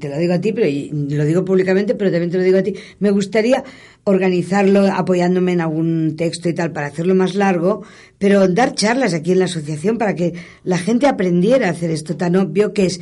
te lo digo a ti, pero lo digo públicamente, pero también te lo digo a ti, me gustaría organizarlo apoyándome en algún texto y tal para hacerlo más largo, pero dar charlas aquí en la asociación para que la gente aprendiera a hacer esto tan obvio que es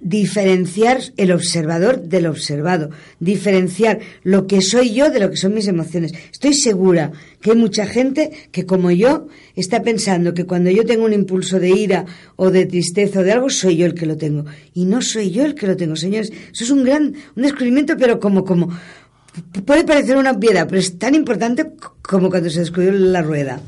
diferenciar el observador del observado, diferenciar lo que soy yo de lo que son mis emociones. Estoy segura que hay mucha gente que como yo está pensando que cuando yo tengo un impulso de ira o de tristeza o de algo soy yo el que lo tengo y no soy yo el que lo tengo, señores. Eso es un gran un descubrimiento, pero como como puede parecer una obviedad, pero es tan importante como cuando se descubrió la rueda.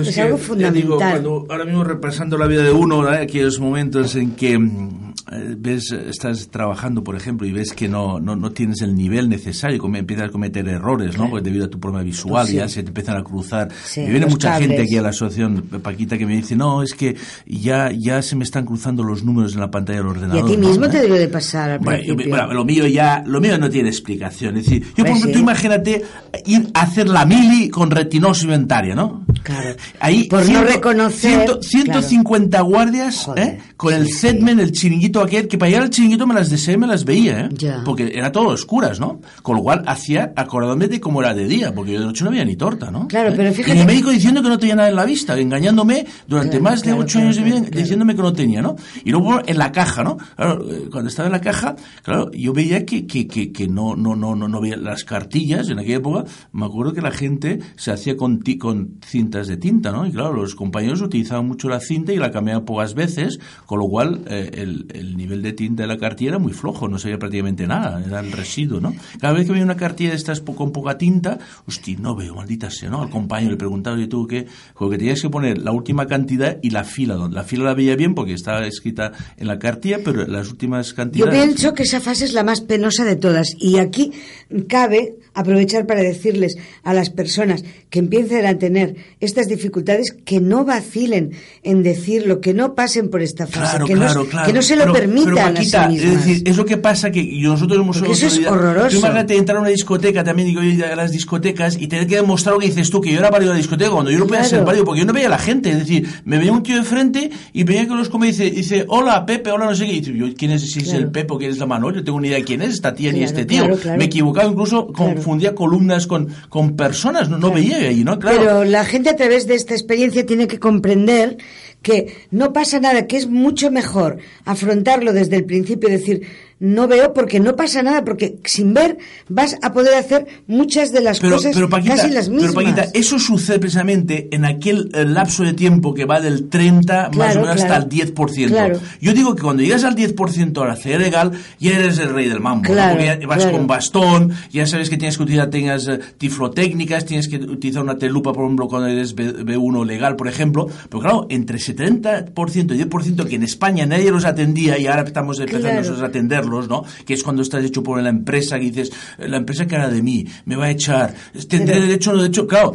es, algo fundamental. ahora mismo repasando la vida de uno, ¿eh? aquellos momentos en que mm, ves, estás trabajando, por ejemplo, y ves que no, no, no tienes el nivel necesario, como empiezas a cometer errores, ¿no? Porque debido a tu problema visual pues ya se te empiezan a cruzar. y viene mucha gente aquí a la asociación, Paquita, que me dice, no, es que ya, ya se me están cruzando los números en la pantalla del ordenador. Y a ti mismo te debe de pasar al bueno, bueno, lo mío ya, lo mío no tiene explicación. Es decir, yo, por ejemplo, tú imagínate ir a hacer la mili con retinosis inventaria, ¿no? Claro. Ahí, por no reconocer. 150 guardias, ¿eh? Con el setmen, el chiringuito aquel que para llegar al chiringuito me las deseé, me las veía, ¿eh? Porque era todo oscuras, ¿no? Con lo cual hacía acordándome de cómo era de día, porque yo de noche no había ni torta, ¿no? Claro, ¿Eh? pero fíjate. Y el médico diciendo que no tenía nada en la vista, engañándome durante más de ocho años de vida, diciéndome que no tenía, ¿no? Y luego en la caja, ¿no? Claro, eh, cuando estaba en la caja, claro, yo veía que, que, que, que no, no, no, no, no veía las cartillas, en aquella época, me acuerdo que la gente se hacía con, con cintas de tinta, ¿no? Y claro, los compañeros utilizaban mucho la cinta y la cambiaban pocas veces, con lo cual eh, el, el nivel de tinta de la cartilla era muy flojo, no se veía prácticamente nada, era el residuo, ¿no? Cada vez que veía una cartilla de estas con poca tinta, hostia, no veo, maldita sea, ¿no? Al compañero le preguntaba, yo tuve que, porque tenías que poner la última cantidad y la fila, donde la fila la veía bien porque estaba escrita en la cartilla, pero las últimas cantidades... Yo pienso que esa fase es la más penosa de todas y aquí cabe aprovechar para decirles a las personas que empiecen a tener estas dificultades que no vacilen en decirlo, que no pasen por esta fase, Claro, que, claro, no, claro. que no se lo Pero- permitan pero, a sí mismas. Es decir, es lo que pasa que nosotros hemos eso es horroroso. Tú imagínate entrar a una discoteca también, digo, ir a las discotecas y tener que demostrar lo que dices tú, que yo era válido de la discoteca cuando yo no podía ser válido porque yo no veía a la gente. Es decir, me veía un tío de frente y venía que los come y dice, dice, hola Pepe, hola no sé qué. Y dice, yo, ¿quién es? Si es el Pepe o quién es la Manol, yo tengo ni idea de quién es esta tía ni este tío. Me equivocaba, incluso Claro. Confundía columnas con, con personas, no, no Claro. veía ahí, ¿no? Claro. Pero la gente a través de esta experiencia tiene que comprender que no pasa nada, que es mucho mejor afrontarlo desde el principio y decir, no veo porque no pasa nada, porque sin ver vas a poder hacer muchas de las pero, cosas pero, Paquita, casi las mismas. pero Paquita, eso sucede precisamente en aquel lapso de tiempo que va del 30 más o menos claro. hasta el 10%. Claro. Yo digo que cuando llegas al 10% a la legal, ya eres el rey del mambo. ¿no? Porque ya vas con bastón, ya sabes que tienes que utilizar tengas, eh, tiflotécnicas, tienes que utilizar una telupa, por ejemplo, cuando eres B, B1 legal, por ejemplo. Pero claro, entre 70% y 10% que en España nadie los atendía y ahora estamos empezando a atenderlos, ¿no? Que es cuando estás hecho por la empresa que dices, "Eh, la empresa que hará de mí, me va a echar, tendré Pero- derecho o no derecho. Claro,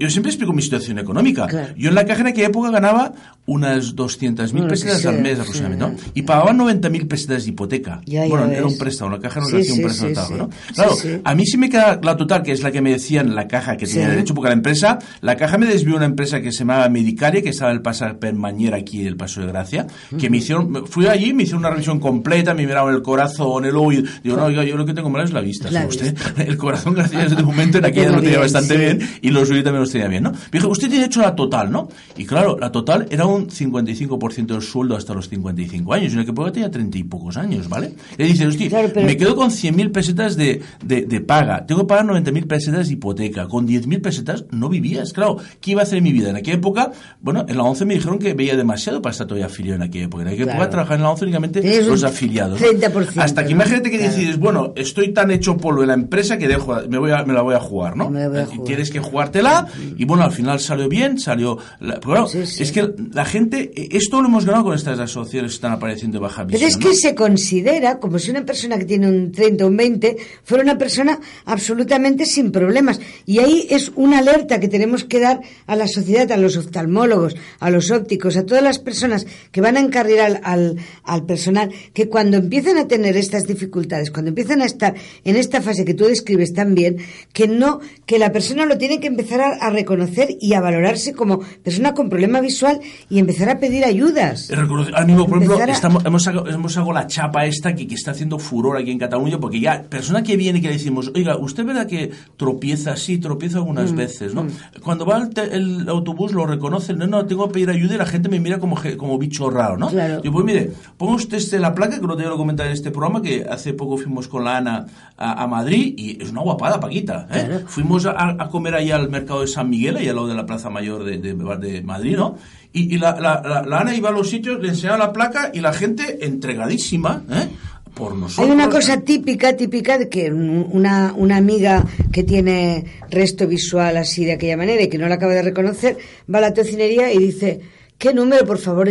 yo siempre explico mi situación económica. Claro. Yo en la caja en aquella época ganaba unas 200.000 Bueno, pesetas al mes aproximadamente, ¿no? Y pagaban 90.000 pesetas de hipoteca. Ya, ya bueno, era ves. un préstamo, la caja no Sí, hacía un préstamo, sí, sí. ¿no? Claro, a mí sí me queda la total, que es la que me decían la caja que tenía derecho, porque la empresa, la caja me desvió una empresa que se llamaba Medicaria, que estaba en el Pasar Permañera aquí en el Paso de Gracia, que me hicieron, fui allí, me hicieron una revisión completa, me miraron el corazón, el oído, digo, no, oiga, yo lo que tengo mal es la vista, La ¿sabe usted? vista. El corazón, gracias a este momento, en aquella lo tenía bastante sí. bien, y los oídos también los tenía bien, ¿no? Me dijo, usted tiene hecho la total, ¿no? Y claro, la total era un 55% del sueldo hasta los 55 años, en el que puedo tenía 30 y pocos años, ¿vale? Le dice, hostia, Claro, me quedo con 100.000 pesetas de, de, de paga, tengo que pagar 90.000 pesetas de hipoteca, con 10.000 pesetas no vivías, claro, ¿qué iba a hacer en mi vida? En aquella época, bueno, en la 11 me dijeron que veía demasiado para estar todavía afiliado en aquella época, en aquella Claro. época trabajaba en la 11 únicamente los afiliados. ¿No? 30%, Hasta que ¿no? imagínate que Claro. decides, bueno, estoy tan hecho polvo en la empresa que dejo, me, voy a, me la voy a jugar, ¿no? Me voy a jugar. Tienes que jugártela y bueno, al final salió bien, salió... la- pero claro, Sí, sí. es que la gente, esto lo hemos ganado con estas asociaciones que están apareciendo de baja visión. Pero es que ¿no? se considera como si una persona que tiene un 30 o un 20 fuera una persona absolutamente sin problemas. Y ahí es una alerta que tenemos que dar a la sociedad, a los oftalmólogos, a los ópticos, a todas las personas que van a encargar al, al, al personal, que cuando empiezan a tener estas dificultades, cuando empiezan a estar en esta fase que tú describes tan bien, que no, que la persona lo tiene que empezar a, a reconocer y a valorarse como persona con problema visual y empezar a pedir ayudas. Ahora mismo, por ejemplo, a- estamos, hemos, sacado, hemos sacado la chapa esta que, que está haciendo furor aquí en Cataluña, porque ya, persona que viene y que le decimos, oiga, ¿usted verdad que tropieza? Sí, tropieza algunas Mm, veces, ¿no? Cuando va el, te- el autobús lo reconoce, no, no, tengo que pedir ayuda y la gente me mira como, como bicho raro, ¿no? Claro. Yo, pues mire, ponga usted la placa, que no te comentar en este programa, que hace poco fuimos con la Ana a, a Madrid y es una guapada, Paquita, ¿eh? Claro. Fuimos a, a comer ahí al mercado de San Miguel, ahí al lado de la Plaza Mayor de, de- de Madrid, ¿no? Y, y la, la, la- la Ana iba a los sitios, le enseñaba la placa y la gente entregadísima, ¿eh? Por nosotros. Hay una cosa típica, típica de que un- una, una amiga que tiene resto visual así de aquella manera y que no la acaba de reconocer, va a la tocinería y dice, ¿qué número, por favor?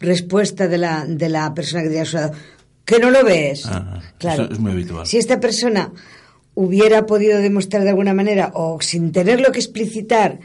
Respuesta de la, de la persona que tiene a su lado. ¿Que no lo ves? Ah, claro. eso es muy habitual. Si esta persona hubiera podido demostrar de alguna manera o sin tenerlo que explicitar,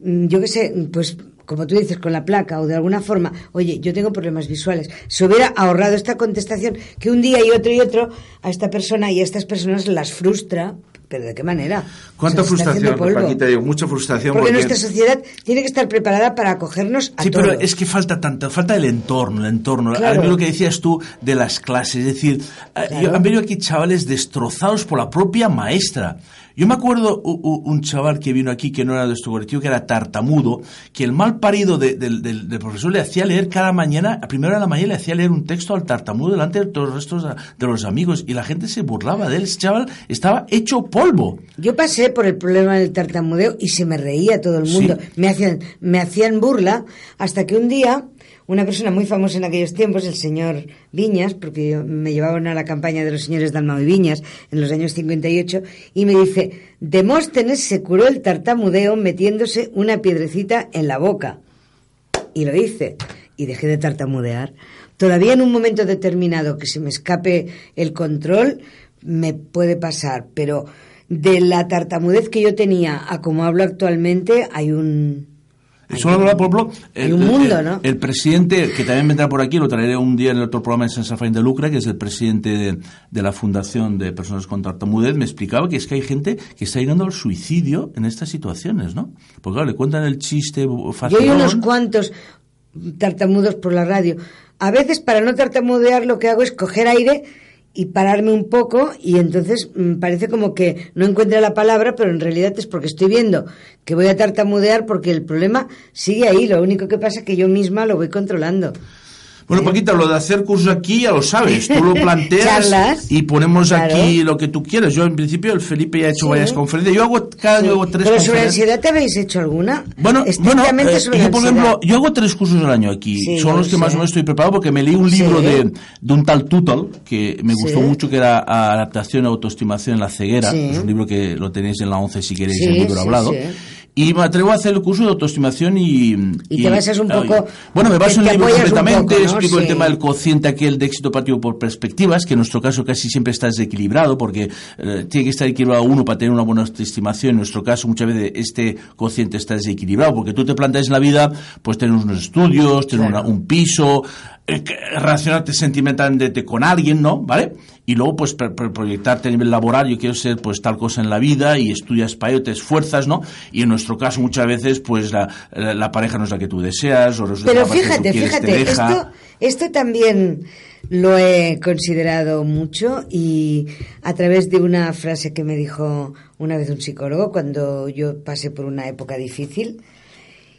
mm, yo qué sé, pues como tú dices, con la placa o de alguna forma, oye, yo tengo problemas visuales, se hubiera ahorrado esta contestación que un día y otro y otro a esta persona y a estas personas las frustra, pero ¿de qué manera? ¿Cuánta frustración. Paquita? Digo, mucha frustración. Porque, porque- nuestra sociedad tiene que estar preparada para acogernos a Sí, todo. pero es que falta tanto, falta el entorno, el entorno. Claro. Lo que decías tú de las clases, es decir, eh, Claro. han venido aquí chavales destrozados por la propia maestra. Yo me acuerdo un chaval que vino aquí que no era de nuestro colectivo, que era tartamudo, que el mal parido de- del, profesor le hacía leer cada mañana, a primera hora de la mañana le hacía leer un texto al tartamudo delante de todos los restos de, de los amigos y la gente se burlaba de él. Ese chaval estaba hecho polvo. Yo pasé por el problema del tartamudeo y se me reía todo el mundo. Sí. Me hacían, me hacían burla hasta que un día una persona muy famosa en aquellos tiempos, el señor Viñas, porque me llevaban a la campaña de los señores Dalmau y Viñas en los años 58, y me dice, Demóstenes se curó el tartamudeo metiéndose una piedrecita en la boca. Y lo hice. Y dejé de tartamudear. Todavía en un momento determinado que se me escape el control, me puede pasar, pero de la tartamudez que yo tenía a como hablo actualmente hay un Solo por ejemplo, el, un mundo, el, ¿no? el, presidente, que también vendrá por aquí, lo traeré un día en el otro programa de Sensafain de Lucra, que es el presidente de, de, la Fundación de Personas con Tartamudez, me explicaba que es que hay gente que está llegando al suicidio en estas situaciones, ¿no? Porque claro, le cuentan el chiste fácil. Yo hay unos cuantos tartamudos por la radio. A veces, para no tartamudear, lo que hago es coger aire y pararme un poco y entonces mm, parece como que no encuentre la palabra, pero en realidad es porque estoy viendo que voy a tartamudear porque el problema sigue ahí, lo único que pasa es que yo misma lo voy controlando. Bueno, Paquita, lo de hacer cursos aquí ya lo sabes, tú lo planteas y ponemos claro. aquí lo que tú quieras. Yo, en principio, el Felipe ya ha hecho Sí. varias conferencias. Yo hago cada Sí. año hago tres Pero sobre ansiedad te habéis hecho alguna? Bueno, bueno eh, sobre yo, por ejemplo, yo hago tres cursos al año aquí. Sí, Son los que más o menos estoy preparado porque me leí un libro de, de un tal Tutal que me gustó mucho, que era Adaptación y Autoestimación en la ceguera. Es un libro que lo tenéis en la 11 si queréis, el libro hablado. Y me atrevo a hacer el curso de autoestimación y... Y te basas un ay, poco- Bueno, me baso en el libro completamente, poco, ¿no? explico el tema del cociente aquel de éxito pativo por perspectivas, que en nuestro caso casi siempre está desequilibrado, porque eh, tiene que estar equilibrado uno para tener una buena autoestimación. En nuestro caso, muchas veces este cociente está desequilibrado, porque tú te planteas en la vida, pues tener unos estudios, tener Claro. una- un piso, eh, relacionarte sentimentalmente con alguien, ¿no? ¿Vale? Y luego, pues, pro- pro- proyectarte a nivel laboral, yo quiero ser, pues, tal cosa en la vida, y estudias para ello, te esfuerzas, ¿no? Y en nuestro caso, muchas veces, pues, la, la, la pareja no es la que tú deseas, o Pero la pareja que tú fíjate, quieres te fíjate, esto, esto también lo he considerado mucho y a través de una frase que me dijo una vez un psicólogo cuando yo pasé por una época difícil.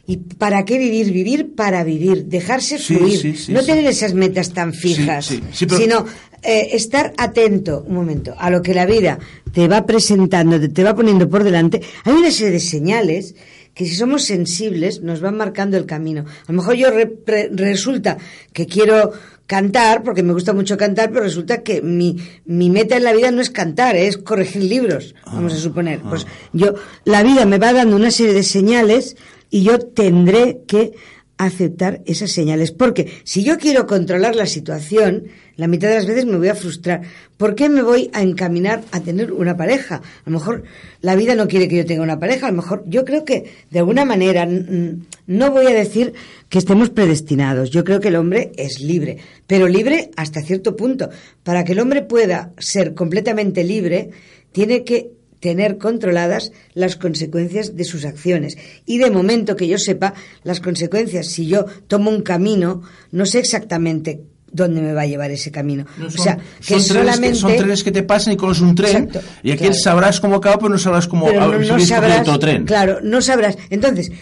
¿Y para qué vivir? Vivir para vivir, dejarse fluir, sí, sí, no tener esas metas tan fijas, sí, sí, pero- sino eh, estar atento, un momento, a lo que la vida te va presentando, te, te va poniendo por delante. Hay una serie de señales que si somos sensibles nos van marcando el camino. A lo mejor yo re- re- resulta que quiero cantar, porque me gusta mucho cantar, pero resulta que mi, mi meta en la vida no es cantar, es corregir libros, vamos a suponer. Pues yo, la vida me va dando una serie de señales y yo tendré que aceptar esas señales. Porque si yo quiero controlar la situación, la mitad de las veces me voy a frustrar. ¿Por qué me voy a encaminar a tener una pareja? A lo mejor la vida no quiere que yo tenga una pareja. A lo mejor yo creo que de alguna manera no voy a decir que estemos predestinados. Yo creo que el hombre es libre, pero libre hasta cierto punto. Para que el hombre pueda ser completamente libre, tiene que tener controladas las consecuencias de sus acciones. Y de momento que yo sepa, las consecuencias, si yo tomo un camino, no sé exactamente dónde me va a llevar ese camino. No, o sea, que son trenes solamente... que, son trenes que te pasan y conoces un tren Exacto, y aquí claro. sabrás cómo acaba, pero no sabrás cómo pero no, no sabrás, otro tren. claro, no sabrás. Entonces,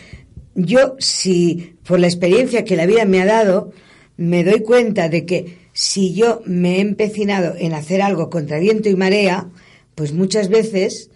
yo si por la experiencia que la vida me ha dado, me doy cuenta de que si yo me he empecinado en hacer algo contra viento y marea, pues muchas veces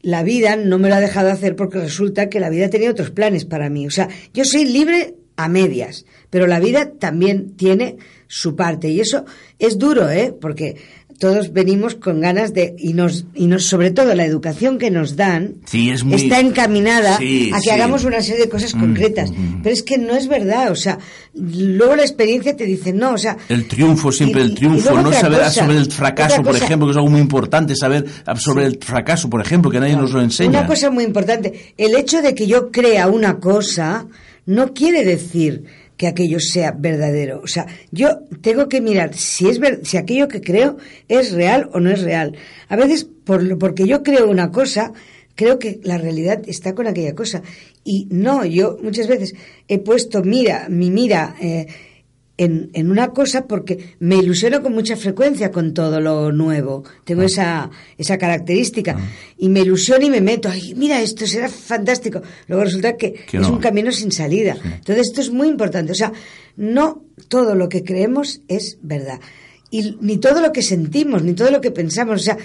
la vida no me lo ha dejado hacer porque resulta que la vida tenía otros planes para mí. O sea, yo soy libre a medias, pero la vida también tiene su parte y eso es duro, ¿eh? Porque todos venimos con ganas de y nos y nos sobre todo la educación que nos dan Sí, es muy- está encaminada Sí, a que sí. hagamos una serie de cosas Mm, concretas, mm, mm. pero es que no es verdad, o sea, luego la experiencia te dice no, o sea, El triunfo, siempre y- el triunfo, no saber cosa, absorber el fracaso, por cosa. ejemplo, que es algo muy importante, saber absorber el fracaso, por ejemplo, que nadie nos lo enseña. Una cosa muy importante, el hecho de que yo crea una cosa no quiere decir que aquello sea verdadero. O sea, yo tengo que mirar si es ver, si aquello que creo es real o no es real. A veces, por lo- porque yo creo una cosa, creo que la realidad está con aquella cosa. Y no, yo muchas veces he puesto mira, mi mira eh, en, en una cosa porque me ilusiono con mucha frecuencia con todo lo nuevo. Tengo esa, esa característica. Y me ilusiono y me meto. Ay, mira, esto será fantástico. Luego resulta que, Que es no. un camino sin salida. Entonces, esto es muy importante. O sea, no todo lo que creemos es verdad. Y ni todo lo que sentimos, ni todo lo que pensamos. O sea,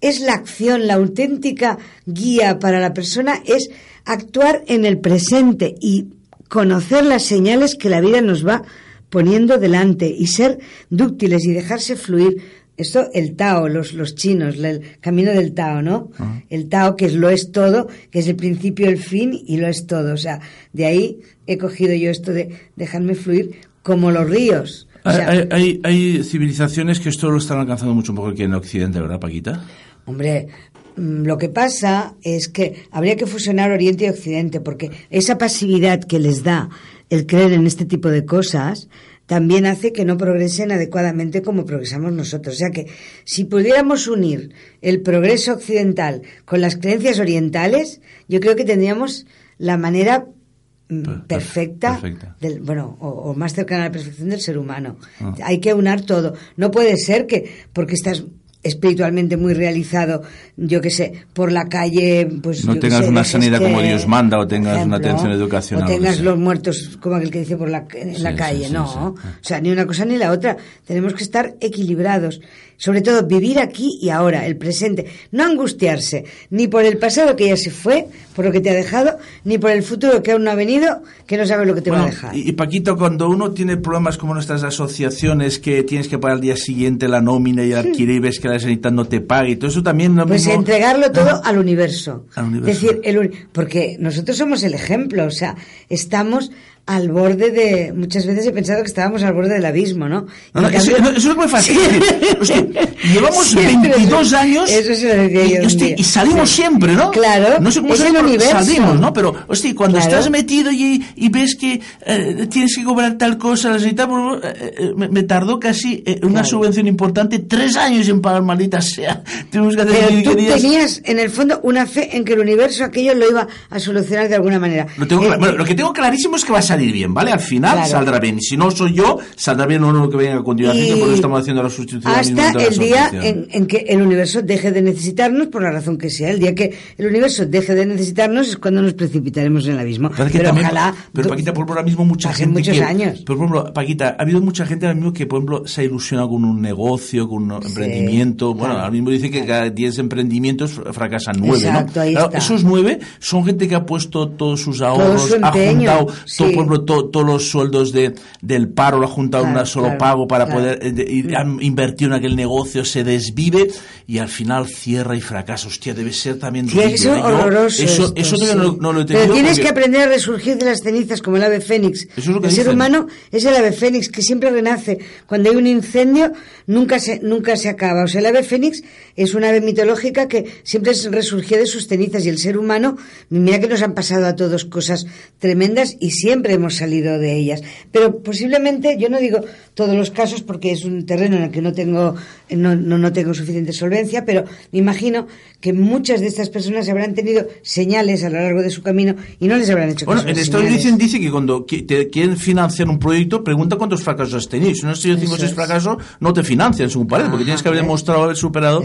es la acción, la auténtica guía para la persona es actuar en el presente y conocer las señales que la vida nos va poniendo delante y ser dúctiles y dejarse fluir. Esto, el Tao, los, los chinos, el camino del Tao, ¿no? El Tao, que es lo es todo, que es el principio, el fin y lo es todo. O sea, de ahí he cogido yo esto de dejarme fluir como los ríos. O sea, hay, hay, hay civilizaciones que esto lo están alcanzando mucho mejor que en Occidente, ¿verdad, Paquita? Hombre, mm, lo que pasa es que habría que fusionar Oriente y Occidente, porque esa pasividad que les da el creer en este tipo de cosas también hace que no progresen adecuadamente como progresamos nosotros. O sea que si pudiéramos unir el progreso occidental con las creencias orientales, yo creo que tendríamos la manera mm, perfecta, Del, bueno o, más cercana a la perfección del ser humano ah. hay que unar todo no puede ser que porque estás espiritualmente muy realizado, yo que sé, por la calle, pues... No tengas una sanidad como Dios manda o tengas una atención educacional. O tengas los muertos como aquel que dice por la, en la calle, no. o sea, ni una cosa ni la otra. Tenemos que estar equilibrados sobre todo vivir aquí y ahora, el presente, no angustiarse ni por el pasado que ya se fue, por lo que te ha dejado, ni por el futuro que aún no ha venido, que no sabes lo que te va a dejar. Y, Paquito, cuando uno tiene problemas como nuestras asociaciones, que tienes que pagar al día siguiente la nómina y alquiler y ves que la sanidad no te paga y todo eso también... No pues entregarlo todo al universo. Al universo. decir, el, porque nosotros somos el ejemplo, o sea, estamos al borde de. Muchas veces he pensado que estábamos al borde del abismo, ¿no? no, eso, es muy fácil. llevamos 22 años. Eso se lo decía y, y, salimos siempre, ¿no? Claro. No sé cómo salimos, ¿no? Pero, hostia, cuando estás metido y, y ves que eh, tienes que cobrar tal cosa, la eh, eh, me, me, tardó casi una subvención importante, tres años en pagar, maldita sea. Tenemos que hacer Pero tú tenías, en el fondo, una fe en que el universo aquello lo iba a solucionar de alguna manera. Lo, tengo, bueno, lo que tengo clarísimo es que va a salir salir bien, ¿vale? Al final saldrá bien. Y si no soy yo, saldrá bien uno que venga a continuación, porque estamos haciendo la sustitución. Hasta el día en, que el universo deje de necesitarnos, por la razón que sea. El día que el universo deje de necesitarnos es cuando nos precipitaremos en el abismo. Pero, ojalá... Pero Paquita, por ejemplo, ahora mismo mucha gente... muchos años. Pero, por ejemplo, Paquita, ha habido mucha gente ahora mismo que, por ejemplo, se ha ilusionado con un negocio, con un emprendimiento. Bueno, ahora mismo dice que cada 10 emprendimientos fracasan 9, Exacto, Ahí está. Esos 9 son gente que ha puesto todos sus ahorros, ha juntado todo, ejemplo, todos los sueldos de, del paro, lo ha juntado en un solo pago para poder eh, han invertido en aquel negocio, se desvive y al final cierra y fracasa. Hostia, debe ser también eso ¿eh? horroroso. Eso, eso no, lo he Pero tienes que aprender a resurgir de las cenizas como el ave fénix. el ser humano es el ave fénix que siempre renace. Cuando hay un incendio, nunca se, nunca se acaba. O sea, el ave fénix es una ave mitológica que siempre resurgía de sus cenizas y el ser humano, mira que nos han pasado a todos cosas tremendas y siempre hemos salido de ellas. Pero posiblemente, yo no digo todos los casos porque es un terreno en el que no tengo, no, no, tengo suficiente solvencia, pero me imagino que muchas de estas personas habrán tenido señales a lo largo de su camino y no les habrán hecho Bueno, en Estados Unidos dice que cuando te quieren financiar un proyecto, pregunta cuántos fracasos has tenido. Si no has tenido 5 o 6 fracasos, no te financian, según parece, porque tienes que haber demostrado haber superado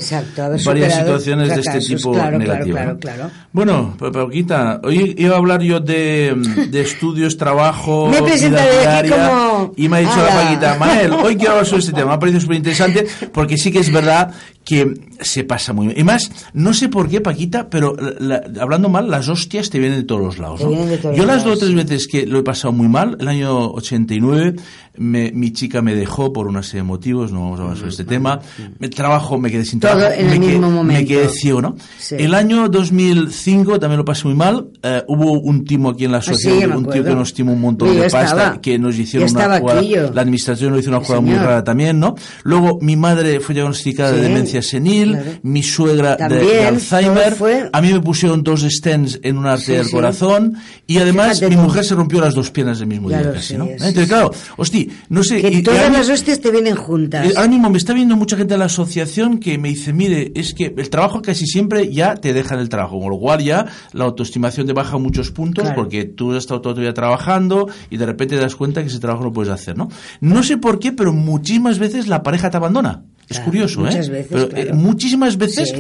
varias situaciones de este tipo claro, negativas. Claro, claro, Bueno, Paquita, hoy iba a hablar yo de, de estudios, trabajo, me presentaré aquí como... Y me ha dicho la Paquita, Manuel, hoy quiero hablar sobre este tema. Me ha parecido súper interesante porque sí que es verdad que se pasa muy bien. Y más, no sé por qué, Paquita, pero hablando mal, las hostias te vienen de todos los lados. Yo las dos o tres veces que lo he pasado muy mal, el año 89, me, mi chica me dejó por una serie de motivos, no vamos a hablar sobre este tema. El trabajo me quedé sin trabajo. me, quedé, ciego, ¿no? El año 2005 también lo pasé muy mal. Eh, hubo un timo aquí en la ah, sociedad, un tío que nos timó un montón de pasta, que nos hicieron una jugada. La administración nos hizo una jugada muy rara también, ¿no? Luego mi madre fue diagnosticada de demencia senil, mi suegra de, Alzheimer, a mí me pusieron dos stents en un arte del corazón y además mi mujer se rompió las dos piernas el mismo día casi, ¿no? Entonces, claro, hostia, no sé... Que todas las hostias te vienen juntas. Eh, ahora mismo me está viendo mucha gente de la asociación que me dice, mire, es que el trabajo casi siempre ya te deja en el trabajo, con lo cual ya la autoestimación te baja muchos puntos porque tú has estado todo el día trabajando y de repente te das cuenta que ese trabajo no puedes hacer, ¿no? No sé por qué, pero muchísimas veces la pareja te abandona. Es curioso, ¿eh? Veces, pero, eh, muchísimas veces,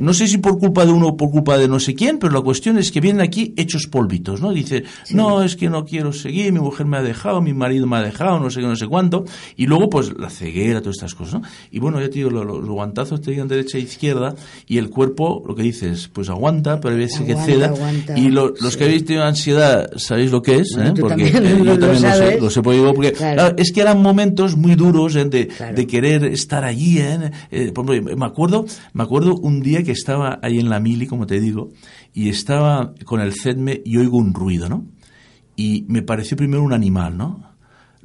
no sé si por culpa de uno o por culpa de no sé quién, pero la cuestión es que vienen aquí hechos polvitos, ¿no? Dice, no, es que no quiero seguir, mi mujer me ha dejado, mi marido me ha dejado, no sé qué, no sé cuánto. Y luego, pues, la ceguera, todas estas cosas, ¿no? Y bueno, ya te digo, los, guantazos te llegan derecha e izquierda y el cuerpo, lo que dices, pues aguanta, pero hay veces que ceda. y los que habéis tenido ansiedad, sabéis lo que es, ¿eh? Porque eh, yo también lo, sé, lo sé, porque es que eran momentos muy duros ¿eh? de, de querer estar allí eh, me acuerdo, me acuerdo un día que estaba ahí en la mili, como te digo, y estaba con el CEDME y oigo un ruido, ¿no? Y me pareció primero un animal, ¿no?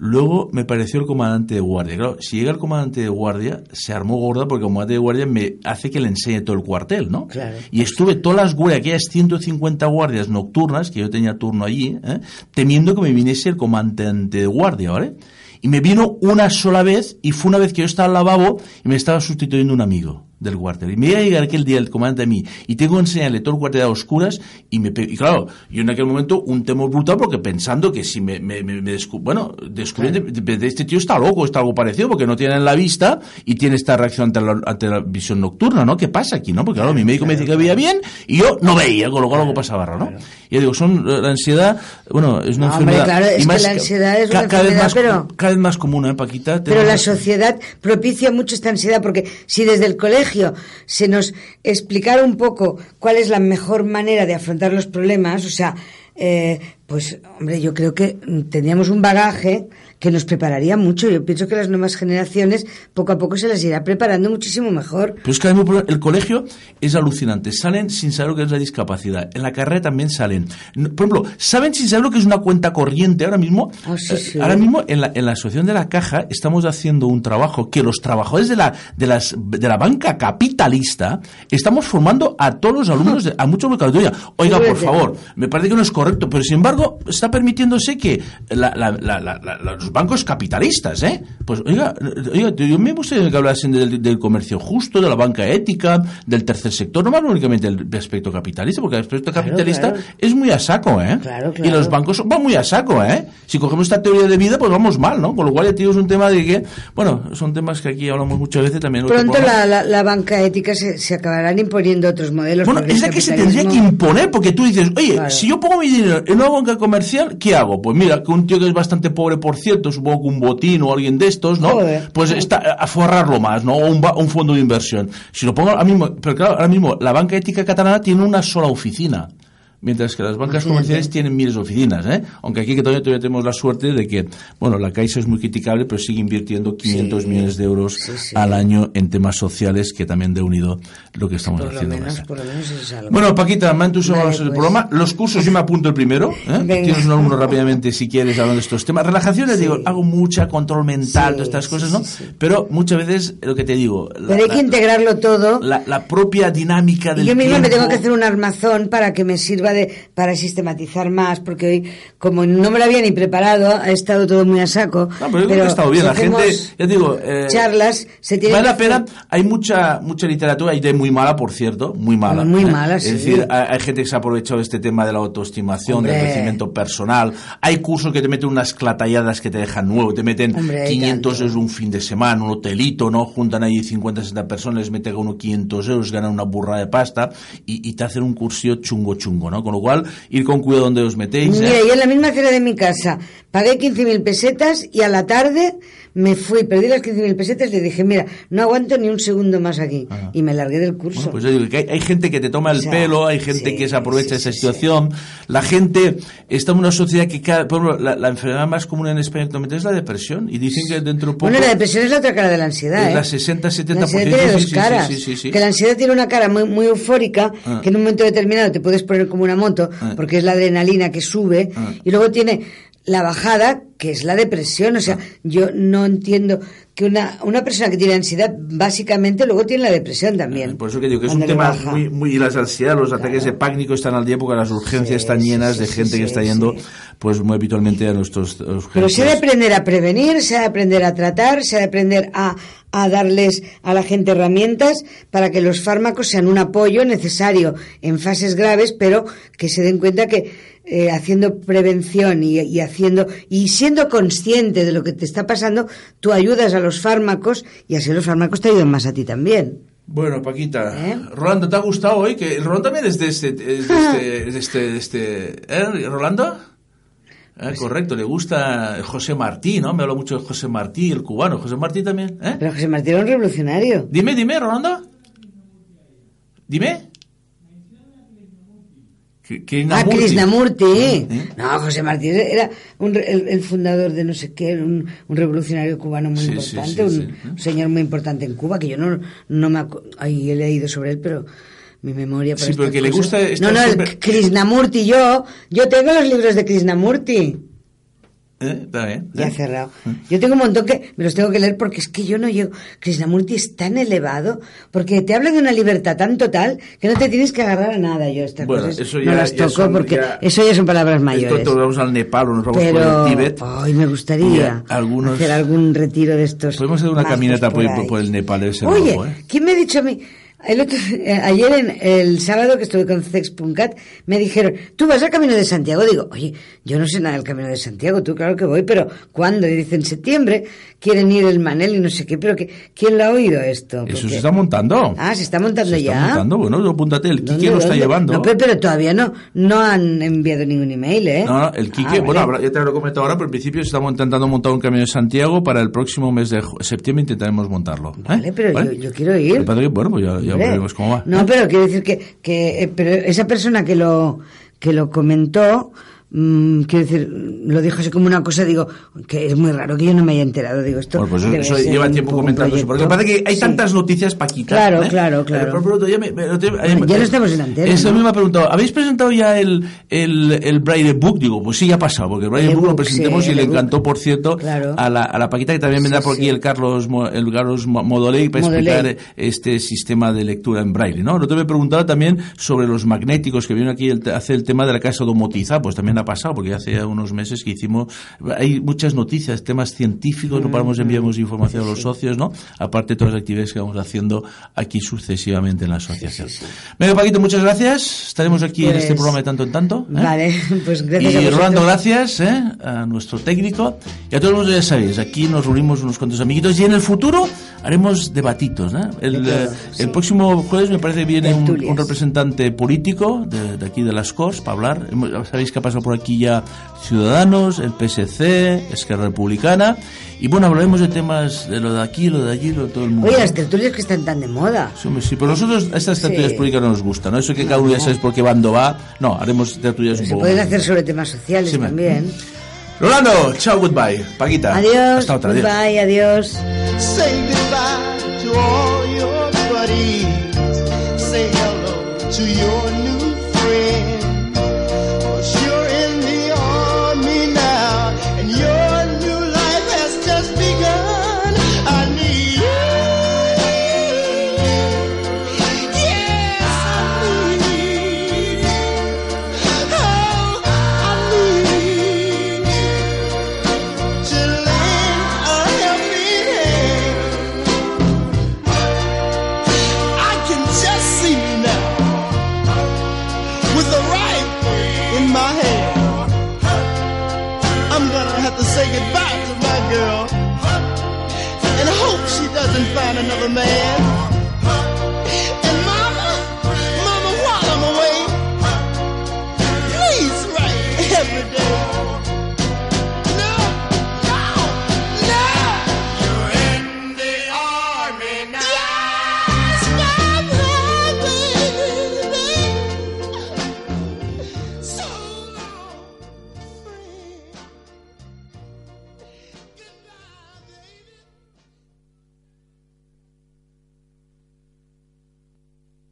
Luego me pareció el comandante de guardia. Claro, si llega el comandante de guardia, se armó gorda porque el comandante de guardia me hace que le enseñe todo el cuartel, ¿no? Claro. Y estuve todas las guardias, aquellas 150 guardias nocturnas, que yo tenía turno allí, ¿eh? temiendo que me viniese el comandante de guardia, ¿vale? Y me vino una sola vez, y fue una vez que yo estaba al lavabo y me estaba sustituyendo un amigo del cuartel. Y me iba a llegar aquel día el comandante a mí y tengo que enseñarle todo el cuartel a oscuras y me y claro, yo en aquel momento un temor brutal porque pensando que si me, me, me, me descu bueno, descubrí de, de, este tío está loco, está algo parecido porque no tiene en la vista y tiene esta reacción ante la, ante la visión nocturna, ¿no? ¿Qué pasa aquí, no? Porque claro, mi médico me dice que veía bien y yo no veía, con lo cual algo pasaba raro, ¿no? Y yo digo, son la ansiedad, bueno, es una No, enfermedad hombre, claro, es y que más, la ansiedad es una cada vez enfermedad, más, pero- cada vez más común, ¿eh, Paquita? Pero la sociedad propicia mucho esta ansiedad porque si desde el colegio se nos explicara un poco cuál es la mejor manera de afrontar los problemas, o sea, eh, pues hombre, yo creo que mm, tendríamos un bagaje que nos prepararía mucho. Yo pienso que las nuevas generaciones poco a poco se las irá preparando muchísimo mejor. Pero es que el colegio es alucinante. Salen sin saber lo que es la discapacidad. En la carrera también salen. Por ejemplo, saben sin saber lo que es una cuenta corriente. Ahora mismo, Ah, sí, eh, sí. ahora mismo en la, en la asociación de la caja estamos haciendo un trabajo que los trabajadores de la, de las, de la banca capitalista estamos formando a todos los alumnos, de- a muchos mercados. Oiga, por favor, me parece que no es correcto, pero sin embargo está permitiéndose que la- la- la- los bancos capitalistas, ¿eh? Pues oiga, oiga, yo me gustaría que hablasen del, del comercio justo, de la banca ética, del tercer sector, no más únicamente del aspecto capitalista, porque el aspecto Claro, capitalista claro. es muy a saco, ¿eh? Claro, Y los bancos van muy a saco, ¿eh? Si cogemos esta teoría de vida, pues vamos mal, ¿no? Con lo cual ya te digo, es un tema de que, bueno, son temas que aquí hablamos muchas veces también. Pronto la, banca ética se, se acabarán imponiendo otros modelos. Bueno, es la que se tendría que imponer, porque tú dices, oye, si yo pongo mi dinero en una banca comercial, ¿qué hago? Pues mira, que un tío que es bastante pobre, por cierto, supongo que un botín o alguien de estos, ¿no? Joder. Pues está a forrarlo más, ¿no? O un, un fondo de inversión. Si lo pongo ahora mismo, pero claro, ahora mismo la banca ética catalana tiene una sola oficina. Mientras que las bancas comerciales tienen miles de oficinas, ¿eh? Aunque aquí que todavía, todavía tenemos la suerte de que, bueno, la Caixa es muy criticable, pero sigue invirtiendo 500 Sí. millones de euros Sí, sí. al año en temas sociales, que también de unido lo que estamos Por lo haciendo. menos, Mesa. por lo menos eso es algo. Bueno, Paquita, me ha entusiasmado Vale, el pues. programa. Los cursos, yo me apunto el primero. ¿eh? Tienes un alumno rápidamente si quieres hablando de estos temas. Relajaciones, digo, hago mucha control mental, todas estas cosas, ¿no? Pero muchas veces, lo que te digo, la, Pero hay que la- integrarlo todo. la- la propia dinámica del yo misma me tengo que hacer un armazón para que me sirva de para sistematizar más, porque hoy, como no me lo había ni preparado, ha estado todo muy a saco. No, pero yo creo que ha estado bien. si La gente, ya digo, eh, charlas, se tiene Vale la pena, hay mucha mucha literatura, y de muy mala, por cierto, muy mala. Muy ¿eh? mala, sí. Es decir, hay, hay gente que se ha aprovechado de este tema de la autoestimación, del Hombre. crecimiento personal. Hay cursos que te meten unas clatalladas que te dejan nuevo, te meten Hombre, hay 500 tanto. euros un fin de semana, un hotelito, ¿no? Juntan ahí 50, 60 personas, les meten a uno 500 euros, ganan una burra de pasta y, y te hacen un cursillo chungo chungo, ¿no? Con lo cual, ir con cuidado donde os metéis. ¿eh? Mira, yo en la misma acera de mi casa pagué 15.000 pesetas y a la tarde me fui, perdí las 15.000 pesetas y le dije, mira, no aguanto ni un segundo más aquí. Ajá. Y me largué del curso. Bueno, pues yo digo que hay, hay gente que te toma el O sea, pelo, hay gente sí, que se aprovecha de sí, esa sí, situación. La gente está en una sociedad que, cada, por ejemplo, la, la enfermedad más común en España actualmente es la depresión. Y dicen que dentro de poco. Bueno, la depresión es la otra cara de la ansiedad. Es ¿eh? la 60, 70%, La ansiedad tiene dos caras. Que la ansiedad tiene una cara muy, muy eufórica, Ah. que en un momento determinado te puedes poner como una moto, Ah. porque es la adrenalina que sube, Ah. y luego tiene la bajada, que es la depresión. O sea, yo no entiendo que una, una persona que tiene ansiedad, básicamente, luego tiene la depresión también. Por eso que digo que es un tema baja. muy, muy. Y las ansiedades, los ataques de pánico están al día porque las urgencias Sí, están llenas sí, de gente sí, que está yendo, pues muy habitualmente a nuestros urgencias. Pero se ha de aprender a prevenir, se ha de aprender a tratar, se ha de aprender a, a darles a la gente herramientas para que los fármacos sean un apoyo necesario en fases graves, pero que se den cuenta que eh, haciendo prevención y, y haciendo y siendo consciente de lo que te está pasando, tú ayudas a los fármacos y así los fármacos te ayudan más a ti también. Bueno, Paquita, ¿Eh? Rolando, ¿te ha gustado hoy? Que Rolando también es de este, es de este, es de este, de este- ¿eh, Rolando? Eh, correcto, le gusta José Martí, ¿no? Me habla mucho de José Martí, el cubano. José Martí también. Pero José Martín era un revolucionario. Dime, dime, Rolando. Dime. Ah, Krishnamurti. Krishnamurti. ¿Eh? No, José Martín era un el, el fundador de no sé qué, un, un revolucionario cubano muy Sí, importante, sí, un, sí. un señor muy importante en Cuba, que yo no, no me ahí he leído sobre él, pero mi memoria para Sí, pero estas que le gusta No, no, el Krishnamurti, yo, yo tengo los libros de Krishnamurti. Eh, está bien. Ya eh. cerrado. Yo tengo un montón que me los tengo que leer porque es que yo no llego. Krishnamurti es tan elevado porque te hablan de una libertad tan total que no te tienes que agarrar a nada. Yo estas Bueno, cosas eso no las ya toco son- porque ya- eso ya son palabras mayores. Esto vamos al Nepal o nos vamos por Pero el Tíbet. ay, me gustaría algunos- hacer algún retiro de estos. Podemos hacer una caminata por, por el Nepal ese Oye, ¿eh? ¿quién me ha dicho a mí? El otro- eh, ayer, en, el sábado que estuve con Cex.cat, me dijeron, ¿tú vas al Camino de Santiago? Digo, oye, yo no sé nada del Camino de Santiago, tú claro que voy, pero ¿cuándo? Y dice, en septiembre quieren ir el Manel y no sé qué, pero que, ¿quién lo ha oído esto? Eso se está montando. Ah, se está montando Se ya. está montando, bueno, apúntate, el ¿Dónde, Quique lo está dónde? llevando. No, pero, pero todavía no, no han enviado ningún email, ¿eh? No, no, el Quique, Ah, bueno, vale. habrá- ya te lo he comentado ahora, pero en principio estamos intentando montar un camino de Santiago para el próximo mes de septiembre intentaremos montarlo. ¿eh? Vale, pero ¿Vale? Yo, yo quiero ir. Bueno, pues ya, ya Hombre. veremos cómo va. No, pero quiero decir que, que eh, pero esa persona que lo que lo comentó, mm, quiero decir, lo dijo así como una cosa, digo, que es muy raro que yo no me haya enterado, digo, esto Bueno, pues eso lleva tiempo poco un comentándose. Porque parece que hay Sí. tantas noticias paquitas. Claro, ¿eh? claro, claro. Pero, pero, ya, me, me- lo te- Bueno, ya no estamos en antena, Eso ¿no? me ha preguntado, ¿habéis presentado ya el, el, el Braille Book? Digo, pues sí, ya ha pasado, porque el Braille El Book lo presentemos sí, y le encantó, por cierto, Claro. a, la, a la Paquita, que también vendrá Sí, por aquí el Carlos, el Carlos Mo- Modoley para Modoley. explicar este sistema de lectura en Braille, ¿no? Lo te me preguntaba también sobre los magnéticos que vienen aquí hace el tema de la casa domotizada, pues también ha pasado, porque hace unos meses que hicimos, hay muchas noticias, temas científicos, no paramos enviamos información a los socios, ¿no? Aparte de todas las actividades que vamos haciendo aquí sucesivamente en la asociación. Venga, Paquito, muchas gracias. Estaremos aquí en Pues- este programa de tanto en tanto. ¿eh? Vale, pues gracias a Y vosotros. Rolando, gracias ¿eh? a nuestro técnico y a todos los ya sabéis, aquí nos reunimos unos cuantos amiguitos y en el futuro haremos debatitos. ¿eh? El, De eh, sí. el próximo jueves me parece que viene un, un representante político de, de aquí de las Corts para hablar. Sabéis que ha pasado por aquí ya Ciudadanos, el PSC, Esquerra Republicana y bueno, hablaremos de temas de lo de aquí, lo de allí, lo de todo el mundo. Oye, las tertulias que están tan de moda. Sí, sí, pero nosotros estas tertulias Sí. políticas no nos gustan, ¿no? Eso que cada uno ya sabes por qué bando va. No, haremos tertulias un Se poco pueden más- hacer sobre temas sociales Sí, también. Rolando, chao, goodbye. Paquita. Adiós, Hasta otra, adiós. bye, adiós. Say goodbye to all your buddies. Say hello to your new